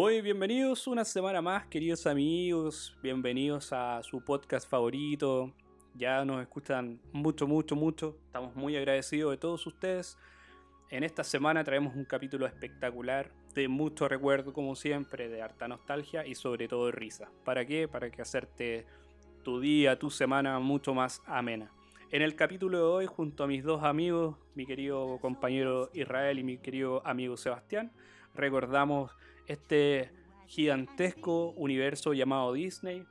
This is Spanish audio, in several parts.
Muy bienvenidos una semana más, queridos amigos. Bienvenidos a su podcast favorito. Ya nos escuchan mucho, mucho, mucho. Estamos muy agradecidos de todos ustedes. En esta semana traemos un capítulo espectacular, de mucho recuerdo como siempre, de harta nostalgia y sobre todo risa. ¿Para qué? Para que hacerte tu día, tu semana mucho más amena. En el capítulo de hoy, junto a mis dos amigos, mi querido compañero Israel y mi querido amigo Sebastián, recordamos este gigantesco universo llamado Disney,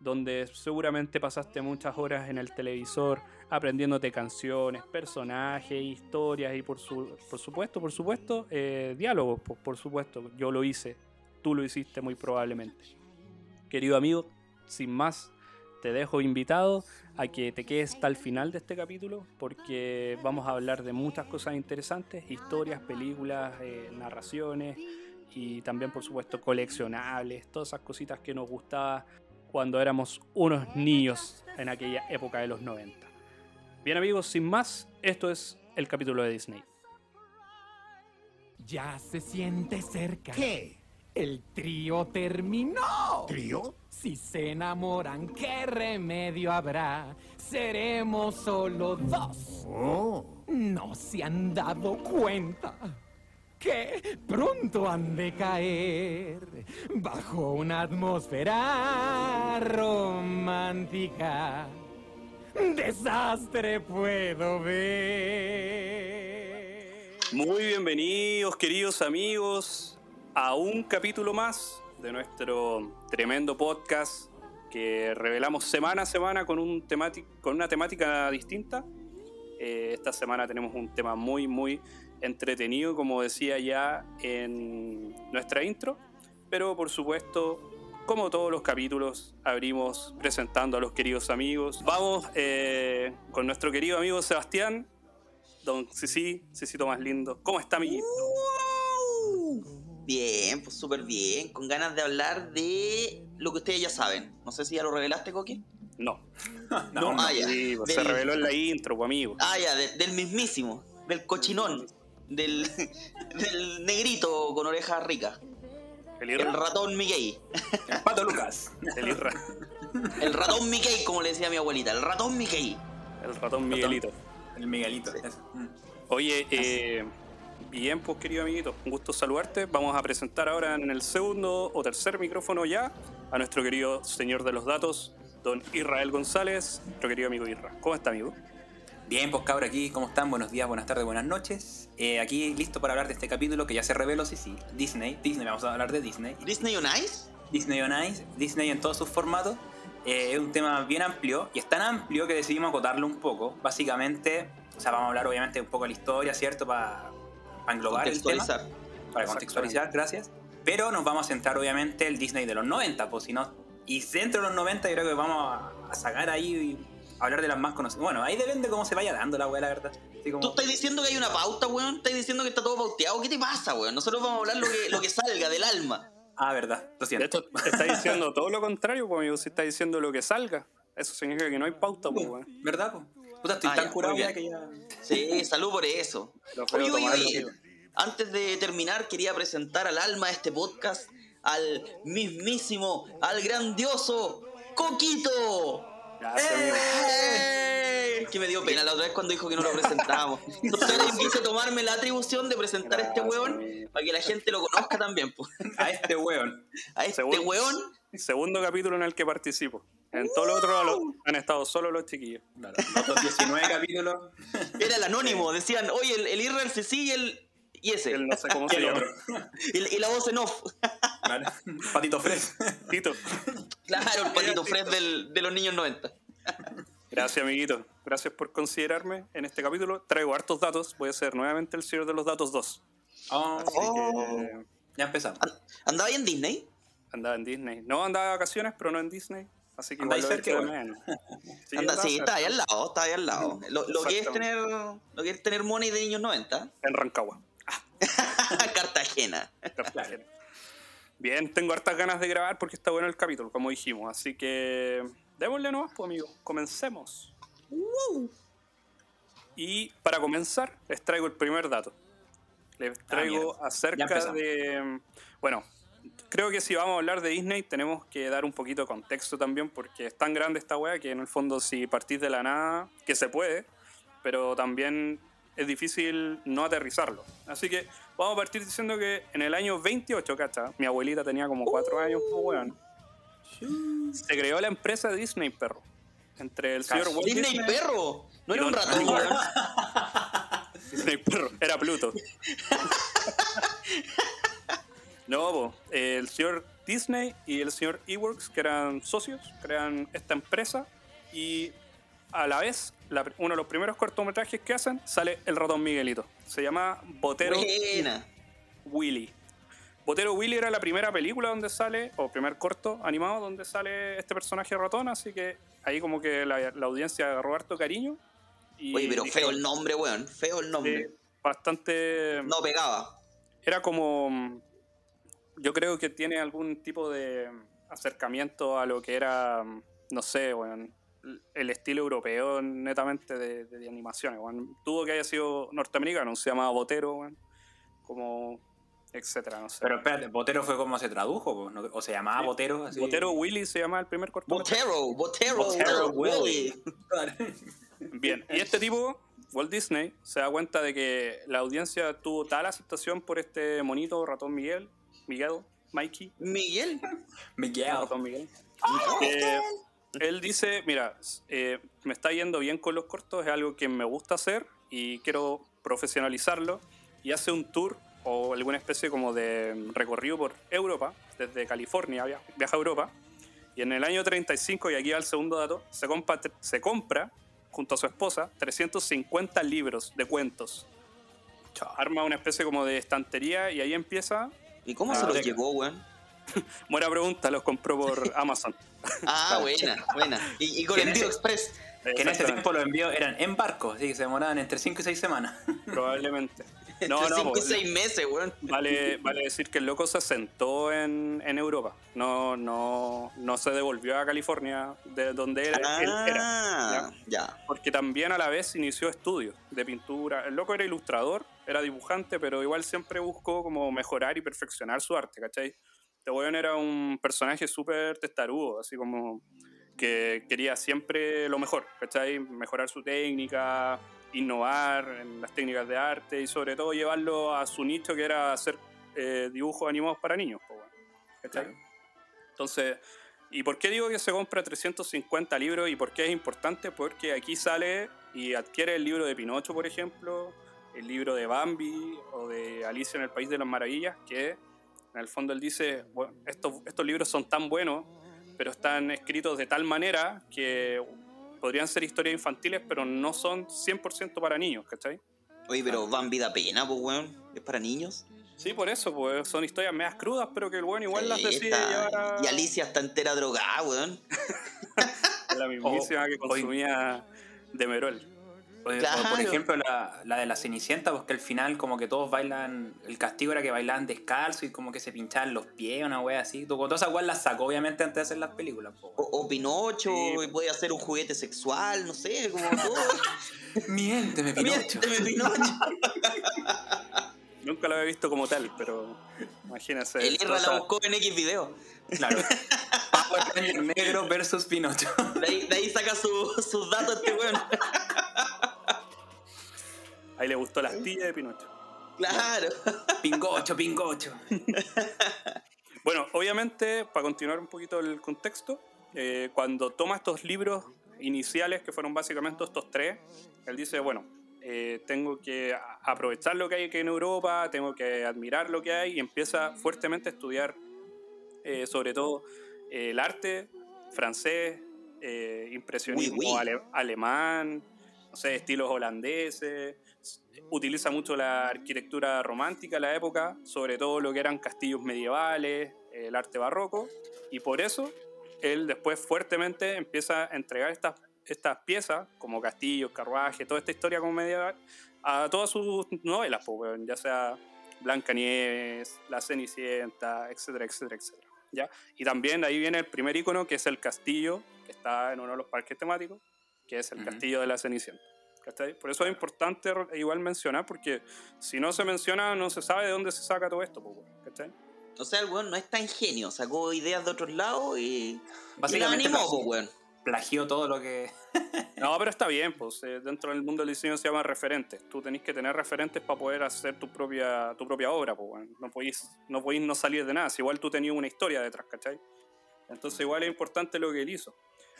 donde seguramente pasaste muchas horas en el televisor aprendiéndote canciones, personajes, historias y por, su, por supuesto, por supuesto, eh, diálogos, por, por supuesto, yo lo hice, tú lo hiciste muy probablemente. Querido amigo, sin más, te dejo invitado a que te quedes hasta el final de este capítulo porque vamos a hablar de muchas cosas interesantes, historias, películas, eh, narraciones y también por supuesto coleccionables, todas esas cositas que nos gustaba cuando éramos unos niños en aquella época de los 90. Bien amigos, sin más, esto es el capítulo de Disney. Ya se siente cerca. ¿Qué? El trío terminó. ¿Trío? Si se enamoran, ¿qué remedio habrá? Seremos solo dos. Oh. No se han dado cuenta que pronto han de caer bajo una atmósfera romántica. Desastre puedo ver. Muy bienvenidos queridos amigos a un capítulo más de nuestro tremendo podcast que revelamos semana a semana con, un con una temática distinta. Eh, esta semana tenemos un tema muy, muy entretenido, como decía ya en nuestra intro, pero por supuesto, como todos los capítulos, abrimos presentando a los queridos amigos. Vamos eh, con nuestro querido amigo Sebastián, don Sisi, Sisito más lindo. ¿Cómo está, amiguito? Bien, pues súper bien, con ganas de hablar de lo que ustedes ya saben. No sé si ya lo revelaste, Coqui. No. No, ah, ya. Sí, pues, se reveló en la intro, pues, amigo. Ah, ya, de- del mismísimo, del cochinón, del, del negrito con orejas ricas, El el ratón Mickey. Pato Lucas. El Irra. El ratón Mickey, como le decía mi abuelita, el ratón Mickey. El ratón Miguelito. El Miguelito. eso. Mm. Oye, eh, bien, pues querido amiguito, un gusto saludarte. Vamos a presentar ahora en el segundo o tercer micrófono ya a nuestro querido señor de los datos, don Israel González, nuestro querido amigo Irra. ¿Cómo está, amigo? Bien, pues cabra aquí, ¿cómo están? Buenos días, buenas tardes, buenas noches. Eh, aquí listo para hablar de este capítulo que ya se reveló, sí, sí. Disney, Disney, vamos a hablar de Disney. Disney on Ice. Disney on Ice, Disney en todos sus formatos. Eh, es un tema bien amplio y es tan amplio que decidimos acotarlo un poco. Básicamente, o sea, vamos a hablar obviamente un poco de la historia, ¿cierto? Para englobar el tema. Contextualizar. para contextualizar, gracias. Pero nos vamos a centrar obviamente el Disney de los 90, pues si no. Y dentro de los 90 yo creo que vamos a, a sacar ahí hablar de las más conocidas. Bueno, ahí depende cómo se vaya dando la weá, la verdad. Así como- ¿Tú estás diciendo que hay una pauta, weón? ¿Estás diciendo que está todo pauteado? ¿Qué te pasa, weón? Nosotros vamos a hablar lo que, lo que salga del alma. Ah, verdad, lo De siento. hecho, está diciendo todo lo contrario, pues, amigo. Si está diciendo lo que salga, eso significa que no hay pauta, pues, weón. ¿Verdad, po? Puta, estoy Ah, tan ya, curado que ya... Sí, salud por eso. Oye, oye, oye, antes de terminar, quería presentar al alma de este podcast, al mismísimo, al grandioso Coquito. ¡Eh! Que me dio pena la otra vez cuando dijo que no lo presentábamos. Entonces yo quise tomarme la atribución de presentar a este weón para que la gente lo conozca también. pues. A este weón. A este Segundo- weón, Segundo capítulo en el que participo. En todos los otros lo- han estado solo los chiquillos. Claro, los otros 19 capítulos. era el anónimo. Decían, oye, el, el Israel sí y el... Y ese. Él no sé cómo Y se llama. Y, y la voz en off. Claro. Patito Fres. Tito. Claro, el patito Fred del- de los niños 90. Gracias, amiguito. Gracias por considerarme en este capítulo. Traigo hartos datos. Voy a ser nuevamente el señor de los datos 2. Oh, que ya empezamos. ¿Andaba ahí en Disney? andaba en Disney. No andaba de vacaciones, pero no en Disney. Así que Anda igual cerca, menos. Sí, Anda, está ahí al lado, está ahí al lado. Lo, lo que es Exactamente. tener lo que es tener money de niños 90. En Rancagua. Cartagena. Cartagena. Bien, tengo hartas ganas de grabar porque está bueno el capítulo, como dijimos. Así que démosle nomás, pues, amigos. Comencemos. Y para comenzar, les traigo el primer dato. Les traigo mierda. Ya acerca de. Bueno, creo que si vamos a hablar de Disney tenemos que dar un poquito de contexto también porque es tan grande esta wea que en el fondo si partís de la nada, que se puede, pero también es difícil no aterrizarlo. Así que vamos a partir diciendo que en el año 28, ¿cacha? Mi abuelita tenía como 4 años, pues weón. Se creó la empresa Disney, perro. Entre el señor Walt Disney Disney perro. No era un ratón. Disney perro, era Pluto. no, eh, el señor Disney y el señor Eworks, que eran socios, crean esta empresa y a la vez, la- uno de los primeros cortometrajes que hacen sale el ratón Miguelito. Se llama Botero Buena. Willy. Botero Willy era la primera película donde sale, o primer corto animado donde sale este personaje ratón, así que ahí como que la, la audiencia agarró harto cariño. Y Oye, pero feo el nombre, weón. Feo el nombre. eh, bastante... No pegaba. Era como... Yo creo que tiene algún tipo de acercamiento a lo que era, no sé, weón, el estilo europeo netamente de, de- de animaciones. weón. Dudo que haya sido norteamericano, se llamaba Botero, weón, como etcétera, no sé. Pero espérate, Botero fue como se tradujo, ¿no? o se llamaba Sí. Botero. Así. Botero Willy se llama el primer cortometraje. Botero, Botero, Botero Willy. Bien, y este tipo, Walt Disney, se da cuenta de que la audiencia tuvo tal aceptación por este monito ratón Miguel, Miguel, Mikey, Miguel. Miguel. ratón Miguel, que él dice, mira, eh, me está yendo bien con los cortos, es algo que me gusta hacer y quiero profesionalizarlo y hace un tour o alguna especie como de recorrido por Europa, desde California via- viaja a Europa y en el año 35, y aquí va el segundo dato, se compra, se compra junto a su esposa 350 libros de cuentos. Arma una especie como de estantería y ahí empieza. ¿Y cómo se los llevó, weón? Buena pregunta, los compró por Amazon. Ah, buena, buena. Y, y con en envío express. Que en ese tiempo los envíos eran en barcos, así que se demoraban entre 5 y 6 semanas. Probablemente. Entre No, no, 5 y pues, 6 meses, weón. Vale, vale decir que el loco se sentó en, en Europa. No, no, no se devolvió a California, de donde él, él era. Ah, ya. Porque también a la vez inició estudios de pintura. El loco era ilustrador, era dibujante, pero igual siempre buscó como mejorar y perfeccionar su arte, ¿cachai? Este weón era un personaje súper testarudo, así como que quería siempre lo mejor, ¿cachai? Mejorar su técnica, innovar en las técnicas de arte y sobre todo llevarlo a su nicho que era hacer eh, dibujos animados para niños, ¿cachai? Claro. Entonces, ¿y por qué digo que se compra 350 libros y por qué es importante? Porque aquí sale y adquiere el libro de Pinocho, por ejemplo, el libro de Bambi o de Alicia en el País de las Maravillas, que en el fondo él dice, bueno, estos, estos libros son tan buenos, pero están escritos de tal manera que podrían ser historias infantiles, pero no son 100% para niños, ¿cachai? Oye, pero Bambi da pena, pues, weón. Es para niños. Sí, por eso, pues son historias medias crudas, pero que el bueno igual las decide llevar a... Y Alicia está entera drogada, weón. La mismísima que O- consumía de Merol. O, o, Claro. por ejemplo, la, la de la Cenicienta, porque al final como que todos bailan, el castigo era que bailaban descalzo y como que se pinchaban los pies, una wea así. Todas esas weas las sacó obviamente antes de hacer las películas. po, O, o Pinocho, Sí. y puede hacer un juguete sexual, no sé, como todo. Miénteme, Pinocho. Miénteme, Pinocho. Nunca lo había visto como tal, pero imagínense. El Irra la buscó en X video. Claro. Power negro versus Pinocho. De ahí, de ahí saca su- sus datos este weón. Ahí le gustó la astilla de Pinocho. Claro. Pingocho, pingocho. Bueno, obviamente, para continuar un poquito el contexto, eh, cuando toma estos libros iniciales, que fueron básicamente estos tres, él dice, bueno, eh, tengo que aprovechar lo que hay aquí en Europa, tengo que admirar lo que hay, y empieza fuertemente a estudiar, eh, sobre todo, eh, el arte francés, eh, impresionismo Oui, oui. ale- alemán, no sé, estilos holandeses, utiliza mucho la arquitectura romántica de la época, sobre todo lo que eran castillos medievales, el arte barroco, y por eso él después fuertemente empieza a entregar estas, estas piezas, como castillos, carruajes, toda esta historia como medieval, a todas sus novelas, pues, ya sea Blancanieves, La Cenicienta, etcétera, etcétera, etcétera. ¿ya? Y también ahí viene el primer icono, que es el castillo, que está en uno de los parques temáticos, que es el castillo de la Cenicienta. ¿Cachai? Por eso es importante igual mencionar, porque si no se menciona, no se sabe de dónde se saca todo esto, pues, ¿cachai? O sea, el weón no es tan genio, sacó ideas de otros lados y. y Básicamente animó, plagió, po, weón. plagió todo lo que. No, pero está bien, pues eh, dentro del mundo del diseño se llama referentes. Tú tenés que tener referentes para poder hacer tu propia, tu propia obra, pues weón. No podéis, no podéis no salir de nada. Si igual tú tenías una historia detrás, ¿cachai? Entonces igual es importante lo que él hizo.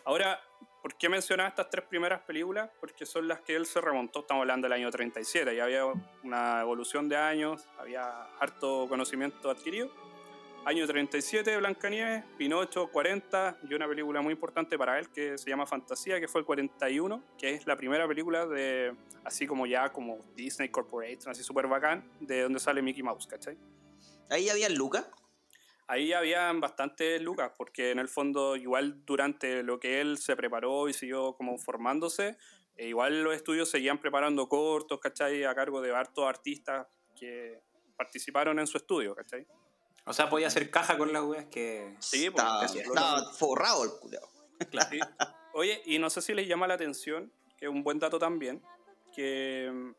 Ahora, ¿por qué mencionaba estas tres primeras películas? Porque son las que él se remontó, estamos hablando del año 37, y había una evolución de años, había harto conocimiento adquirido. Año 37, Blancanieves, Pinocho, 40, y una película muy importante para él que se llama Fantasía, que fue el 41, que es la primera película de, así como ya como Disney Corporation, así súper bacán, de donde sale Mickey Mouse, ¿cachai? Ahí había Lucas. Ahí habían bastantes lucas, porque en el fondo, igual durante lo que él se preparó y siguió como formándose, eh, igual los estudios seguían preparando cortos, ¿cachai? A cargo de hartos artistas que participaron en su estudio, ¿cachai? O sea, podía hacer caja con las weas que. Sí, pues, Estaba, estaba forrado el culiao. Sí. Oye, y no sé si les llama la atención, que es un buen dato también, que mm,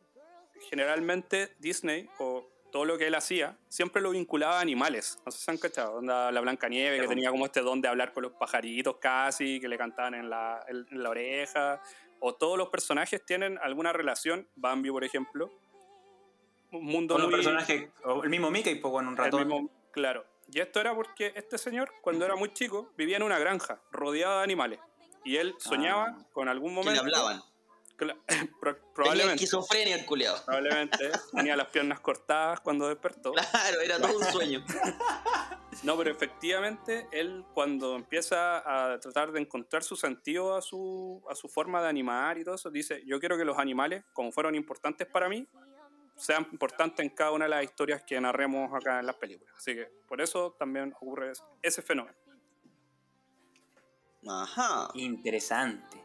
generalmente Disney o todo lo que él hacía siempre lo vinculaba a animales. No sé si se han cachado. Onda, la Blancanieve, que tenía como este don de hablar con los pajaritos casi, que le cantaban en la, en- en la oreja. O todos los personajes tienen alguna relación. Bambi, por ejemplo. Un mundo muy- personajes. o El mismo Mickey, pues bueno, un el ratón. mismo- claro. Y esto era porque este señor, cuando era muy chico, vivía en una granja, rodeado de animales. Y él soñaba Ah. con algún Que momento. le hablaban. Cla- pro- Tenía probablemente. esquizofrenia el. Probablemente. Tenía las piernas cortadas cuando despertó. Claro, era todo un sueño. No, pero efectivamente, él cuando empieza a tratar de encontrar su sentido a su, a su forma de animar y todo eso, dice, yo quiero que los animales, como fueron importantes para mí, sean importantes en cada una de las historias que narremos acá en las películas. Así que por eso también ocurre ese- ese fenómeno. Ajá. Interesante.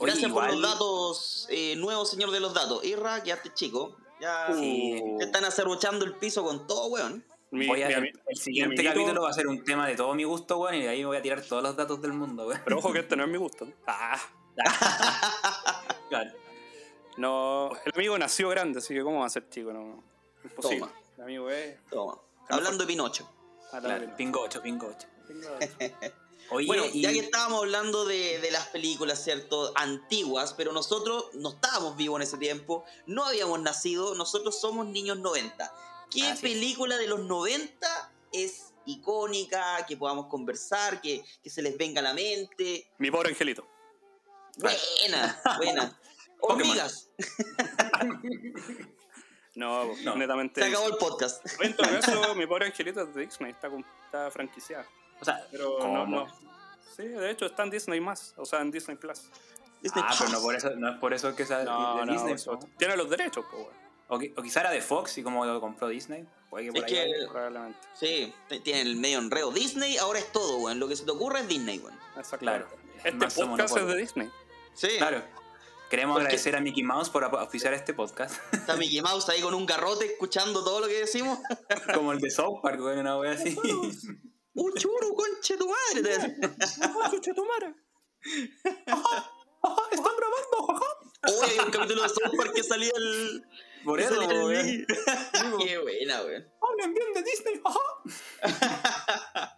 Oye, Gracias por igual- los datos eh, nuevos, señor de los datos. Irra, quedaste chico. Ya Sí. te están acerruchando el piso con todo, weón. Mi- Voy a mi hacer- ami- el siguiente mi capítulo va a ser un tema de todo mi gusto, weón, y de ahí me voy a tirar todos los datos del mundo, weón. Pero ojo que este no es mi gusto. Ah, Claro. no, el amigo nació grande, así que ¿cómo va a ser chico? No, imposible. Toma. El amigo es... Toma. Hablando de Pinocho. Claro, pingocho, pingocho. Tengo- Oye, Bueno, y- ya que estábamos hablando de, de las películas, ¿cierto? Antiguas, pero nosotros no estábamos vivos en ese tiempo, no habíamos nacido, nosotros somos niños 90. ¿Qué Así es. película de los 90 es icónica, que podamos conversar, que, que se les venga a la mente? Mi pobre angelito. Buena, buena. Hormigas. No, No. netamente. Se acabó el podcast. En todo caso, mi pobre angelito es de Disney, está, con- está franquiciada. O sea, Pero ¿cómo? no, no. Sí, de hecho está en Disney más, o sea, en Disney Plus. Disney Ah, pero no Plus. por eso, no es por eso que sea No, de no, Disney. eso- po. tiene los derechos, pues, o, o quizá era de Fox y como lo compró Disney. Puede que por Es ahí que- vaya. Probablemente. Sí, tiene el medio enredo. Disney ahora es todo, weón. Lo que se te ocurra es Disney, weón. Exactamente. Claro. Este Manso podcast es de Disney. Sí. Claro. Queremos Porque- agradecer a Mickey Mouse por auspiciar este podcast. Está Mickey Mouse ahí con un garrote escuchando todo lo que decimos. como el de South Park, weón, una wea así. ¡Un churu, conche tu madre! te decía. ¡Están grabando! jaja! Hoy hay un capítulo de South Park que salía el. Por eso, weón. Qué buena, weón. Hablen bien de Disney, jaja.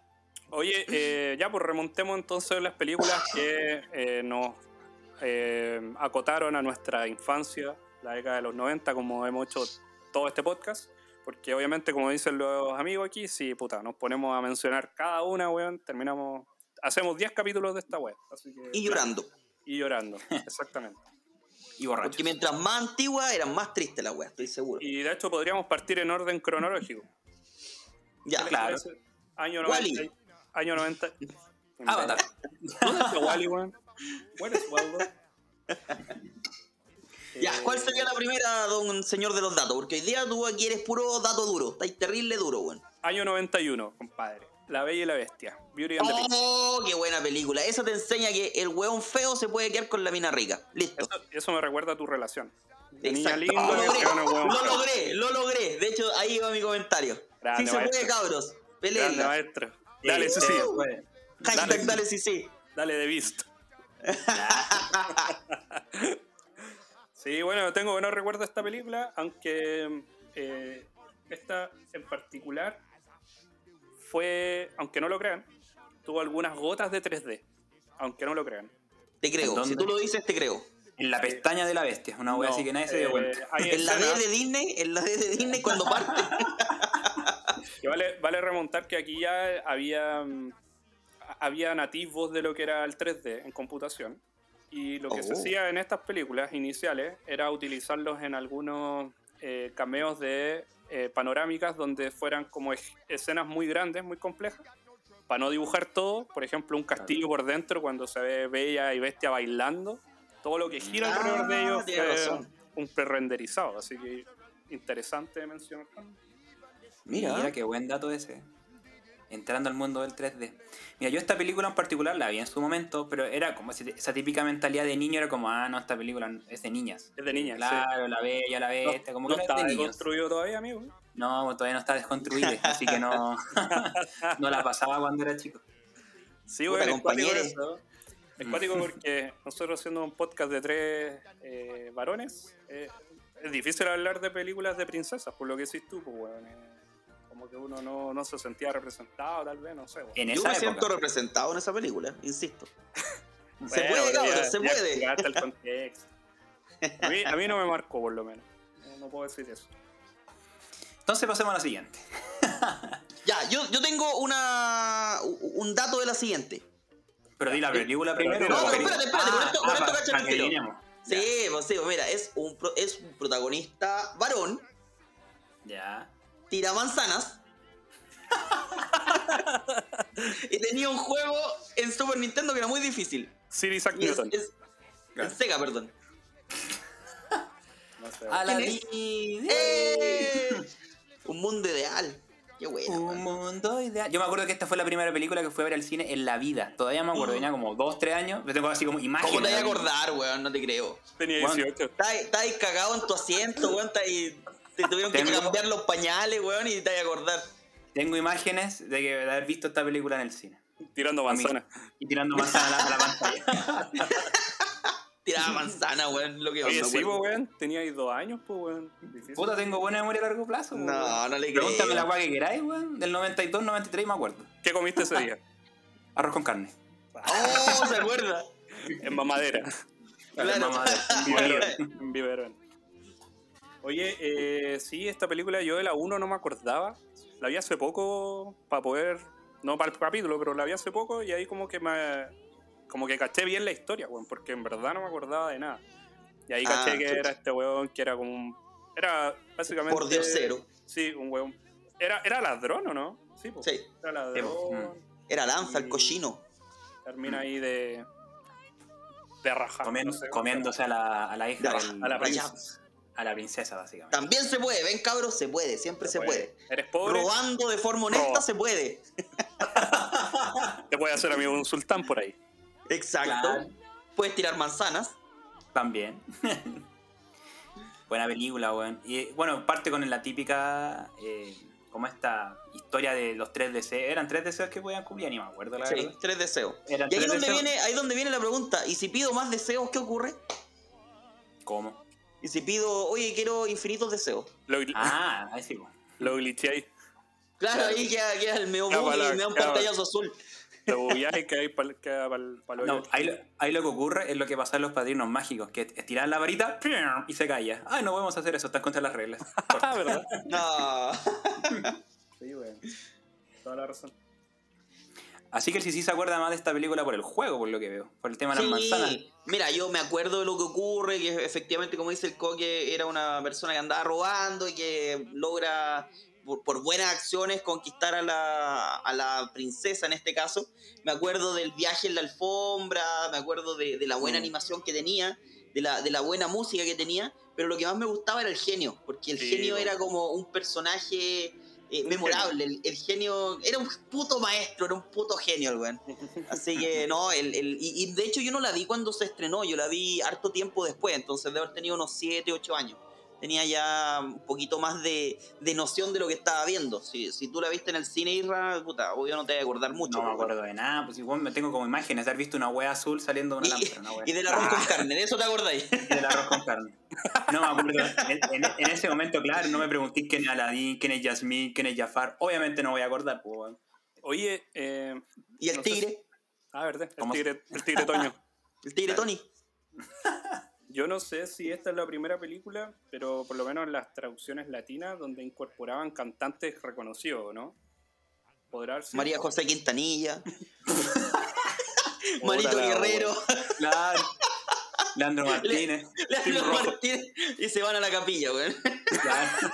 Oye, eh, ya pues remontemos entonces las películas que eh, nos eh, acotaron a nuestra infancia, la década de los 90, como hemos hecho todo este podcast. Porque obviamente, como dicen los amigos aquí, si puta, nos ponemos a mencionar cada una, weón, terminamos. Hacemos 10 capítulos de esta web. Así que, Y llorando. Y llorando, exactamente. Y borracho. Porque mientras más antigua, eran más tristes las weas, estoy seguro. Y de hecho podríamos partir en orden cronológico. Ya, Claro. Año Wall-E. 90. Año 90. Avatar. ¿Dónde está Wally, weón? Where is Waldo? ya. Eh, ¿Cuál sería la primera, don señor de los datos? Porque hoy día tú aquí eres puro dato duro. Estáis terrible duro, weón. Año 91, compadre. La Bella y la Bestia. Beauty and the Beast. ¡Oh, qué buena película! Esa te enseña que el weón feo se puede quedar con la mina rica. Listo. Eso, eso me recuerda a tu relación. De niña Exacto. linda lo que logré, gana lo logré, lo logré. De hecho, ahí va mi comentario. Grande, sí se puede, cabros. Grande, Peleenla. maestro. Dale, sí, sí. Hashtag Dale. dale, sí, sí. Dale de Beast. sí, bueno, tengo buenos recuerdos de esta película, aunque eh, esta en particular fue, aunque no lo crean, tuvo algunas gotas de 3D. Aunque no lo crean. Te creo. Si tú lo dices, te creo. En la pestaña de la bestia, una wea No, así que nadie se dio eh, cuenta. En la D de Disney, en la D de Disney cuando parte. que vale, vale remontar que aquí ya había, mm, había nativos de lo que era el 3D en computación. Y lo que se Oh. hacía en estas películas iniciales era utilizarlos en algunos eh, cameos de eh, panorámicas donde fueran como escenas muy grandes, muy complejas. Para no dibujar todo, por ejemplo, un castillo por dentro cuando se ve Bella y Bestia bailando. Todo lo que gira alrededor de Ah, ellos fue razón. un pre-renderizado. Así que interesante mencionar. Mira. Mira, qué buen dato ese. Entrando al mundo del 3D. Mira, yo esta película en particular la vi en su momento, pero era como esa típica mentalidad de niño, era como, ah, no, esta película es de niñas. Es de niña, sí. Claro, la bella, la No, bestia, como no que no está es de niños. construido todavía, amigo. No, todavía no está desconstruida, así que no, no la pasaba cuando era chico. Sí, Puta, bueno, es cuático compañeros. eso. Es cuático porque nosotros haciendo un podcast de tres eh, varones, eh, es difícil hablar de películas de princesas, por lo que decís tú, pues, weón. eh, como que uno no, no se sentía representado, tal vez, no sé. En Yo me siento representado en esa película, insisto. Se Bueno, puede, cabrón, ya- se ya puede. explicaste el contexto. A mí, a mí no me marcó, por lo menos. No, no puedo decir eso. Entonces pasemos a la siguiente. Ya, yo, yo tengo una un dato de la siguiente. Pero di la película Pero primero. no, ¿o pero queréis? espérate, espérate, con esto- con esto cacha. Sí, pues sí, pues mira, es un, pro- es un protagonista varón, Ya. tira manzanas. y tenía un juego en Super Nintendo que era muy difícil. Sir Isaac Y Newton. es- en Sega, perdón. No sé. A la. ¡Eh! Un mundo ideal. Qué bueno. Un mundo ideal. Yo me acuerdo que esta fue la primera película que fui a ver al cine en la vida. Todavía me acuerdo, tenía como 2, 3 años. Yo tengo así como imágenes. ¿Cómo te vas a acordar, weón? No te creo. Tenía Juan, 18. Estás ahí cagado en tu asiento, weón. ahí- te tuvieron que cambiar los pañales, weón, y te vas a acordar. Tengo imágenes de, que, de haber visto esta película en el cine. Tirando manzana. Y tirando manzana a la, a la pantalla. Tiraba manzana, weón. Lo que Oye, me sí, weón. Tenía ahí dos años, pues, weón. Difícil. Puta, tengo buena memoria a largo plazo. No, weón. no le creo. Pregúntame la weá que queráis, weón. Del 92, 93, me acuerdo. ¿Qué comiste ese día? Arroz con carne. Oh, se acuerda. En mamadera. Claro. Mamá de- En biberón. En biberón. Oye, eh, sí, esta película yo de la 1 no me acordaba. La vi hace poco para poder. No para el capítulo, pero la vi hace poco y ahí como que me. Como que caché bien la historia, weón, porque en verdad no me acordaba de nada. Y ahí Ah, caché que chucha. era este weón que era como un. Era básicamente. Por Dios cero. Sí, un weón. ¿Era, era ladrón o no? Sí, pues. Sí. Era ladrón. Era lanza, el cochino. Termina ahí de. De rajar. Comien- no sé, comiéndose a la, a la hija del- A la princesa. A la princesa, básicamente. También se puede, ven cabros, se puede, siempre se, puede. Eres pobre, Robando de forma honesta Roba. se puede. te puede hacer amigo un sultán por ahí. Exacto. Claro. Puedes tirar manzanas. También. Buena película, weón. Y bueno, parte con la típica. Eh, como esta historia de los tres deseos. ¿Eran tres deseos que podían cumplir? Ni me acuerdo, la Sí, verdad. tres deseos. Eran Y ahí donde deseos. viene, ahí donde viene la pregunta, ¿y si pido más deseos, qué ocurre? ¿Cómo? Y si pido, oye, quiero infinitos deseos. Lo, Ah, ahí sí, weón. lo glitcháis, Claro, Claro. ahí queda, queda el bug para y me da un pantallazo azul. lo bugueáis que hay para palo. No, ahí, lo- ahí lo que ocurre es lo que pasa en los padrinos mágicos, que estiran la varita y se calla. Ay, no podemos hacer eso, estás contra las reglas. Ah, ¿verdad? No. Sí, weón. Toda la razón. Así que el sí se acuerda más de esta película por el juego, por lo que veo. Por el tema de las Sí, manzanas. Mira, yo me acuerdo de lo que ocurre, que efectivamente, como dice el Coque, era una persona que andaba robando y que logra, por, por buenas acciones, conquistar a la, a la princesa en este caso. Me acuerdo del viaje en la alfombra, me acuerdo de, de la buena Mm. animación que tenía, de la, de la buena música que tenía, pero lo que más me gustaba era el genio, porque el Sí, genio bueno. era como un personaje... eh, memorable, el, el genio era un puto maestro, era un puto genio el weón. Así que no, el, el- y, y de hecho yo no la vi cuando se estrenó, yo la vi harto tiempo después, entonces debe haber tenido unos 7, 8 años. Tenía ya un poquito más de, de noción de lo que estaba viendo. Si, si tú la viste en el cine, Isra, puta, obvio no te vas a acordar mucho. No me acuerdo de nada, pues igual me tengo como imágenes de haber visto una wea azul saliendo de una Y, lámpara. Una y del arroz con carne, de eso te acordáis. y del arroz con carne. No me acuerdo. En, en- en ese momento, claro, no me preguntéis quién es Aladdin, quién es Yasmín, quién es Jafar. Obviamente no voy a acordar, pues. Oye, eh, Y el No tigre, si- ah, verdad, el ¿Cómo se- tigre, el tigre Toño. el tigre Tony. Yo no sé si esta es la primera película, pero por lo menos en las traducciones latinas donde incorporaban cantantes reconocidos, ¿no? ¿Podrá ser? María José Quintanilla. Marito Guerrero. Claro. Leandro Martínez. Leandro. Martínez, y se van a la capilla, weón. Claro.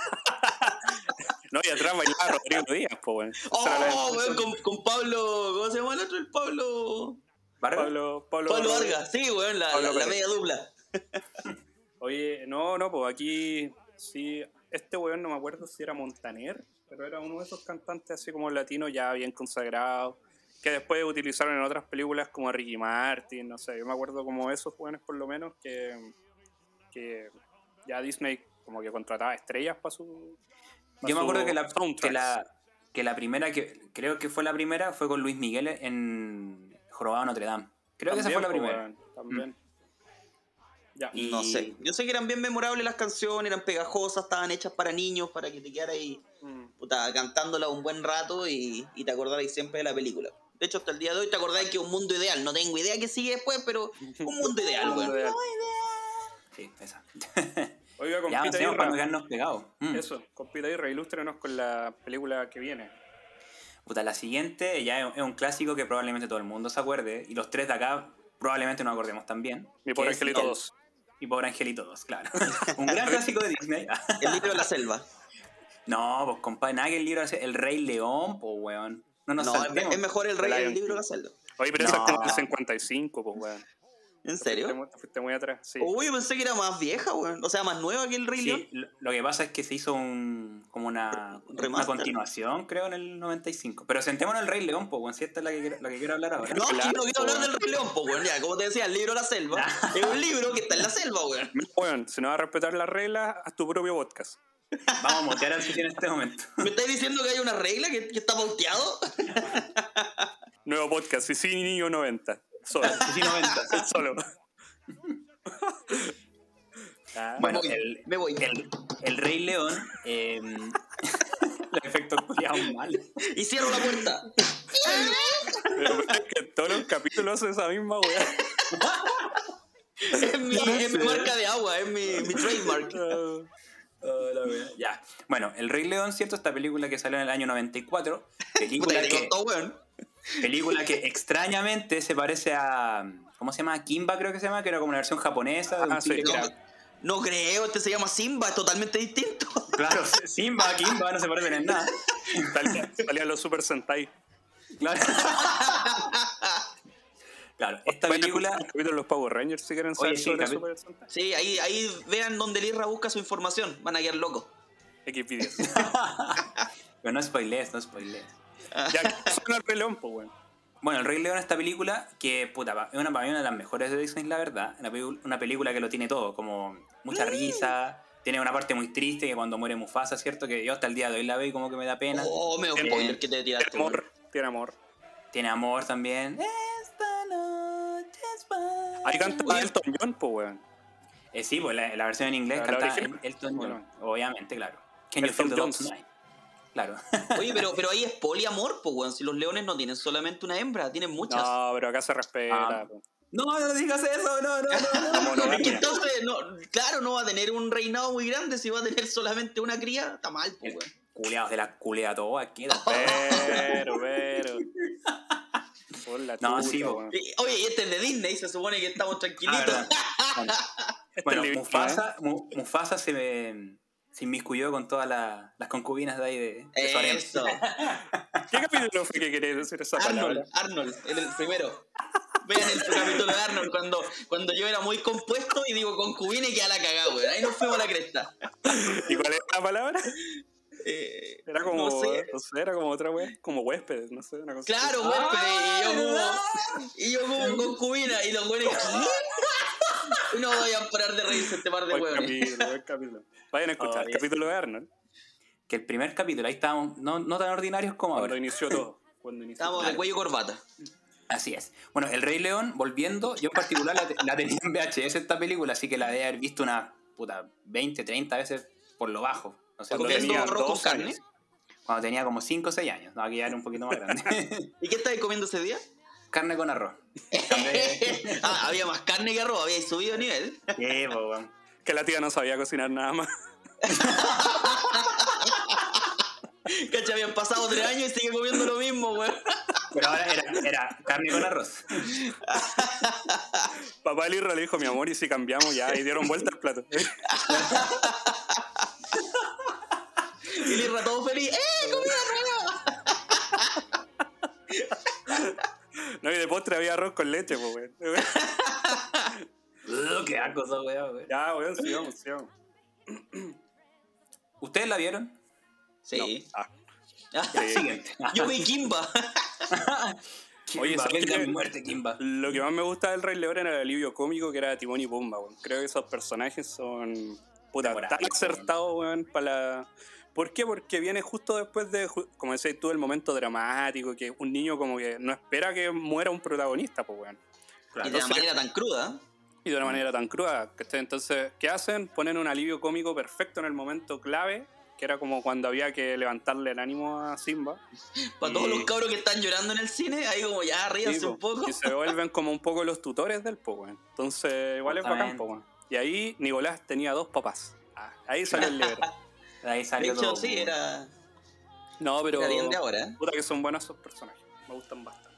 No, y atrás bailaba Rodrigo Díaz, pues, weón. Oh, weón, con, con Pablo. ¿Cómo se llama el otro? El Pablo. ¿Vargas? Pablo, Pablo, Pablo. Vargas. Sí, weón, la, media dupla. Oye, no, no, pues aquí sí, este weón no me acuerdo si era Montaner, pero era uno de esos cantantes así como latinos ya bien consagrados, que después utilizaron en otras películas como Ricky Martin, no sé, yo me acuerdo como esos weones por lo menos que, que ya Disney como que contrataba estrellas para su... pa' Yo me acuerdo que la, que, la, que la primera, que creo que fue la primera, fue con Luis Miguel en Jorobado Notre Dame. Creo que esa fue la primera. pues, weón, también. Ya. Y- No sé. Yo sé que eran bien memorables las canciones, eran pegajosas, estaban hechas para niños, para que te quedaras ahí Mm. puta, cantándola un buen rato y, y te acordarais siempre de la película. De hecho, hasta el día de hoy te acordáis que es un mundo ideal. No tengo idea qué sigue después, pero un mundo ideal, Mundo weón. ideal. Sí, esa. Oiga, ya compita avancemos para no pegados. Mm. eso, compita Irra, ilústrenos con la película que viene. Puta, la siguiente ya es un clásico que probablemente todo el mundo se acuerde. Y los tres de acá probablemente nos acordemos también. Mi pobre Angelito el- 2. Mi pobre Angelito 2, claro. un gran clásico de Disney. El libro de la selva. no, pues compadre, nada que el libro hace El Rey León, pues weón. No nos No, es, mejor el rey The el Lion libro de la selva. Oye, pero No. es como del 55, pues, weón. ¿En Te serio? fuiste, te fuiste muy atrás, sí. Uy, yo pensé que era más vieja, weón. O sea, más nueva que el Rey León. Sí, lo, lo que pasa es que se hizo un, como una, una continuación, creo, en el 95. Pero sentémonos en el Rey León, pues, weón, si esta es la que, quiero- la que quiero hablar ahora. No, Claro, yo no quiero hablar del Rey León, pues, weón. Ya, como te decía, el libro de la selva es un libro que está en la selva, weón. Weón, si no vas a respetar las reglas, haz tu propio podcast. Vamos a motear al sitio en este momento. ¿Me estáis diciendo que hay una regla que, que está pauteado? Nuevo podcast, sí, sí, niño 90. Solo. Sí, 90. Solo. Ah, Bueno, Me voy, el, me voy. el, el Rey León. Eh, los efectos culiados mal. Y cierro la puerta. pero es que todos los capítulos hace esa misma weá. Es mi, es mi marca de agua, es mi, mi trademark. Ah, la wea. Ya. Bueno, El Rey León, ¿cierto? Esta película que salió en el año 94. Puta, Película que. Película que extrañamente se parece a. ¿Cómo se llama? Kimba, creo que se llama, que era como una versión japonesa. de un Ah, sí, No, era- no creo, este se llama Simba, es totalmente distinto. Claro, Simba, Kimba, no se parecen en nada. salía- Salían los Super Sentai. Claro. Claro, esta a película. capítulo de los Power Rangers si quieren saber Oye, sí, sobre capi- Super Sentai. Sí, ahí, ahí vean donde el Irra busca su información, van a quedar locos. Xvideos. Pero no spoilees, no spoilees. ya, ¿qué suena el Rey León, pues, weón? Bueno, El Rey León, esta película, que puta, es una, para mí una de las mejores de Disney, la verdad. Una, película que lo tiene todo, como mucha risa. Tiene una parte muy triste que cuando muere Mufasa, ¿cierto? Que yo hasta el día de hoy la veo y como que me da pena. Oh, medio Tiene- spoiler que te Tiene tiraste. amor, tiene amor. Tiene amor también. Esta noche es para- Ahí canta Elton John, pues, weón. Eh, sí, pues la, la versión en inglés La- la canta original. Elton John. Bueno. Obviamente, claro. Can you Elton feel the love tonight? Claro. Oye, pero, pero ahí es poliamor, pues, weón. Si los leones no tienen solamente una hembra, tienen muchas. No, pero acá se respeta. Ah. no, no digas eso, no, no, no. no. Es que entonces, no, claro, no va a tener un reinado muy grande si va a tener solamente una cría. Está mal, pues, weón. Culeados de la culea todo aquí. Pero, pero. Por la No, sí, weón. Y- Oye, y este es de Disney, se supone que estamos tranquilitos. Ah. Este Bueno, es el Mufasa, Mu- Mufasa se, me, se inmiscuyó con todas la- las concubinas de ahí de, de. Eso. ¿Qué capítulo fue que querías decir esa palabra? Arnold, Arnold, el, el primero. Vean el capítulo de Arnold cuando, cuando yo era muy compuesto y digo concubina y queda la cagada, weón. Ahí nos fuimos a la cresta. ¿Y cuál era la palabra? Eh, Era como, No sé. no sé, era como otra wea, como huéspedes, no sé, una cosa así. Claro, huésped, y yo como, y yo como concubina, y los. Y no vayan a parar de reírse este par de Buen hueones. capítulo, buen capítulo. Vayan a escuchar Oh, el yes. capítulo de Arnold, Que el primer capítulo, ahí estábamos, no, no tan ordinarios como cuando ahora. inició todo. Cuando inició Estamos todo. de cuello y corbata. Así es. Bueno, El Rey León, volviendo, yo en particular la, te- la tenía en VHS esta película, así que la de haber visto unas puta 20, 30 veces por lo bajo. No sé, Cuando tenía todo dos carne. años. Cuando tenía como 5 o 6 años. No, aquí ya era un poquito más grande. ¿Y qué estabas comiendo ese día? Carne con arroz. Ah, había más carne que arroz, había subido de nivel. Sí, po, weón. Que la tía no sabía cocinar nada más. Cacha, habían pasado tres años y sigue comiendo lo mismo, weón. Pero ahora era, era carne con arroz. Papá Lirra le dijo, mi amor, y si cambiamos ya, y dieron vuelta al plato. Y Lirra todo feliz. ¡Eh, comida nueva! No, y de postre había arroz con leche, pues, weón. Qué asco esa weá, weón. Ya, weón, sigamos, sigamos. ¿Ustedes la vieron? Sí. Ah, Sí. Siguiente. Yo vi Kimba. Oye, Kimba, ¿sabes venga mi muerte, Kimba. Lo que más me gusta del Rey León era el alivio cómico que era Timón y Pumba, weón. Creo que esos personajes son puta, tan acertados, weón, para la... ¿Por qué? Porque viene justo después de, como decías tú, el momento dramático, que un niño como que no espera que muera un protagonista, pues. Claro, y de una entonces- manera tan cruda. Y de una manera tan cruda. Entonces, ¿qué hacen? Ponen un alivio cómico perfecto en el momento clave, que era como cuando había que levantarle el ánimo a Simba. Para Y- todos los cabros que están llorando en el cine, ahí como ya ríanse Sí, un po. poco. Y se vuelven como un poco los tutores del po, weón. Entonces, igual es bacán. Y ahí Nicolás tenía dos papás. Ah, ahí salió el libro. De ahí De salió hecho, todo. sí, era, No, pero. era bien de ahora. ¿eh? Puta que son buenos esos personajes. Me gustan bastante.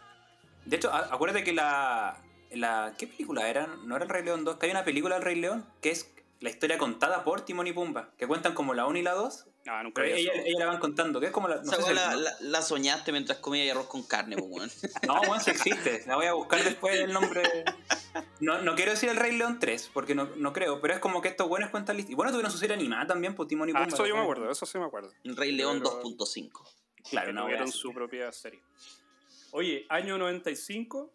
De hecho, acuérdate que la, la. ¿Qué película era? ¿No era el Rey León 2? Que hay una película del Rey León que es la historia contada por Timón y Pumba. Que cuentan como la 1 y la 2. Ah, nunca ella, ella la van contando. Que es como la. No, sé si- la, la- la soñaste mientras comías arroz con carne, pues, weón. no, weón, sí existe. La voy a buscar después el nombre. No, no quiero decir el Rey León 3, porque no, no creo. Pero es como que estos buenos cuentan la Y bueno, tuvieron su serie animada también por Timón y Ah, Pumba. eso yo me acuerdo, eso sí me acuerdo. El Rey León Pero- 2.5. Claro, que no tuvieron su propia serie. Oye, año 95.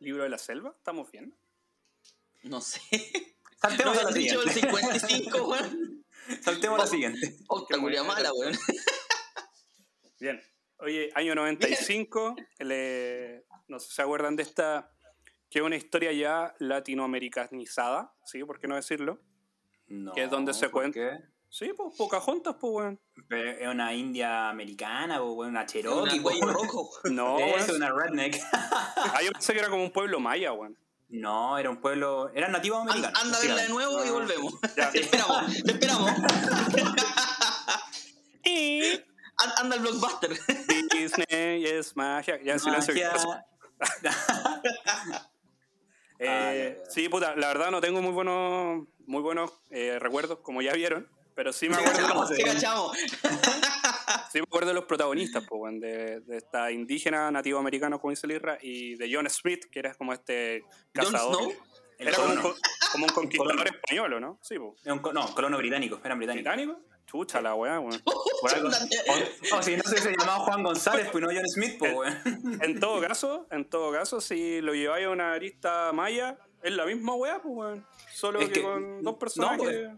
Libro de la selva, ¿estamos bien? No sé. Saltemos ¿No a la dicho el siguiente. 55, weón? Saltemos a la siguiente. Octa culia mala, weón. Bien. Oye, año 95, le- no sé si se acuerdan de esta, que es una historia ya latinoamericanizada, ¿sí? ¿Por qué no decirlo? No, Que es donde se ¿por cuenta- qué? Sí, pues Pocahontas, pues, weón. Pero es una india americana, o una cherokee. Un po. cuello rojo. No, es weón. una redneck. Ah, yo pensé que era como un pueblo maya, weón. No, era un pueblo. Eran nativos Anda, americanos. anda a verla de nuevo y volvemos. Ya. Te esperamos, te esperamos. An- Anda el blockbuster. Disney es magia. Ya en silencio. Magia. Eh, Ah. Sí, puta, la verdad no tengo muy buenos, muy buenos eh, recuerdos, como ya vieron, pero sí me acuerdo, cachamos, ¿Qué cachamos? Sí me acuerdo de los protagonistas, pues, weón, de, de esta indígena nativo americano, como dice Lirra, y de John Smith, que era como este ¿Jon cazador. Snow? El Era como un, como un conquistador español, ¿o ¿no? Sí, pues. Es un no, colono británico. Eran británicos. ¿Británico? Chucha la weá, weón. O, si no sé, se llamaba Juan González, pues no John Smith, pues, weón. En todo caso, en todo caso, si lo lleváis a una arista maya, es la misma weá, pues, weón. Solo Es que, que- con dos no, personajes. pues,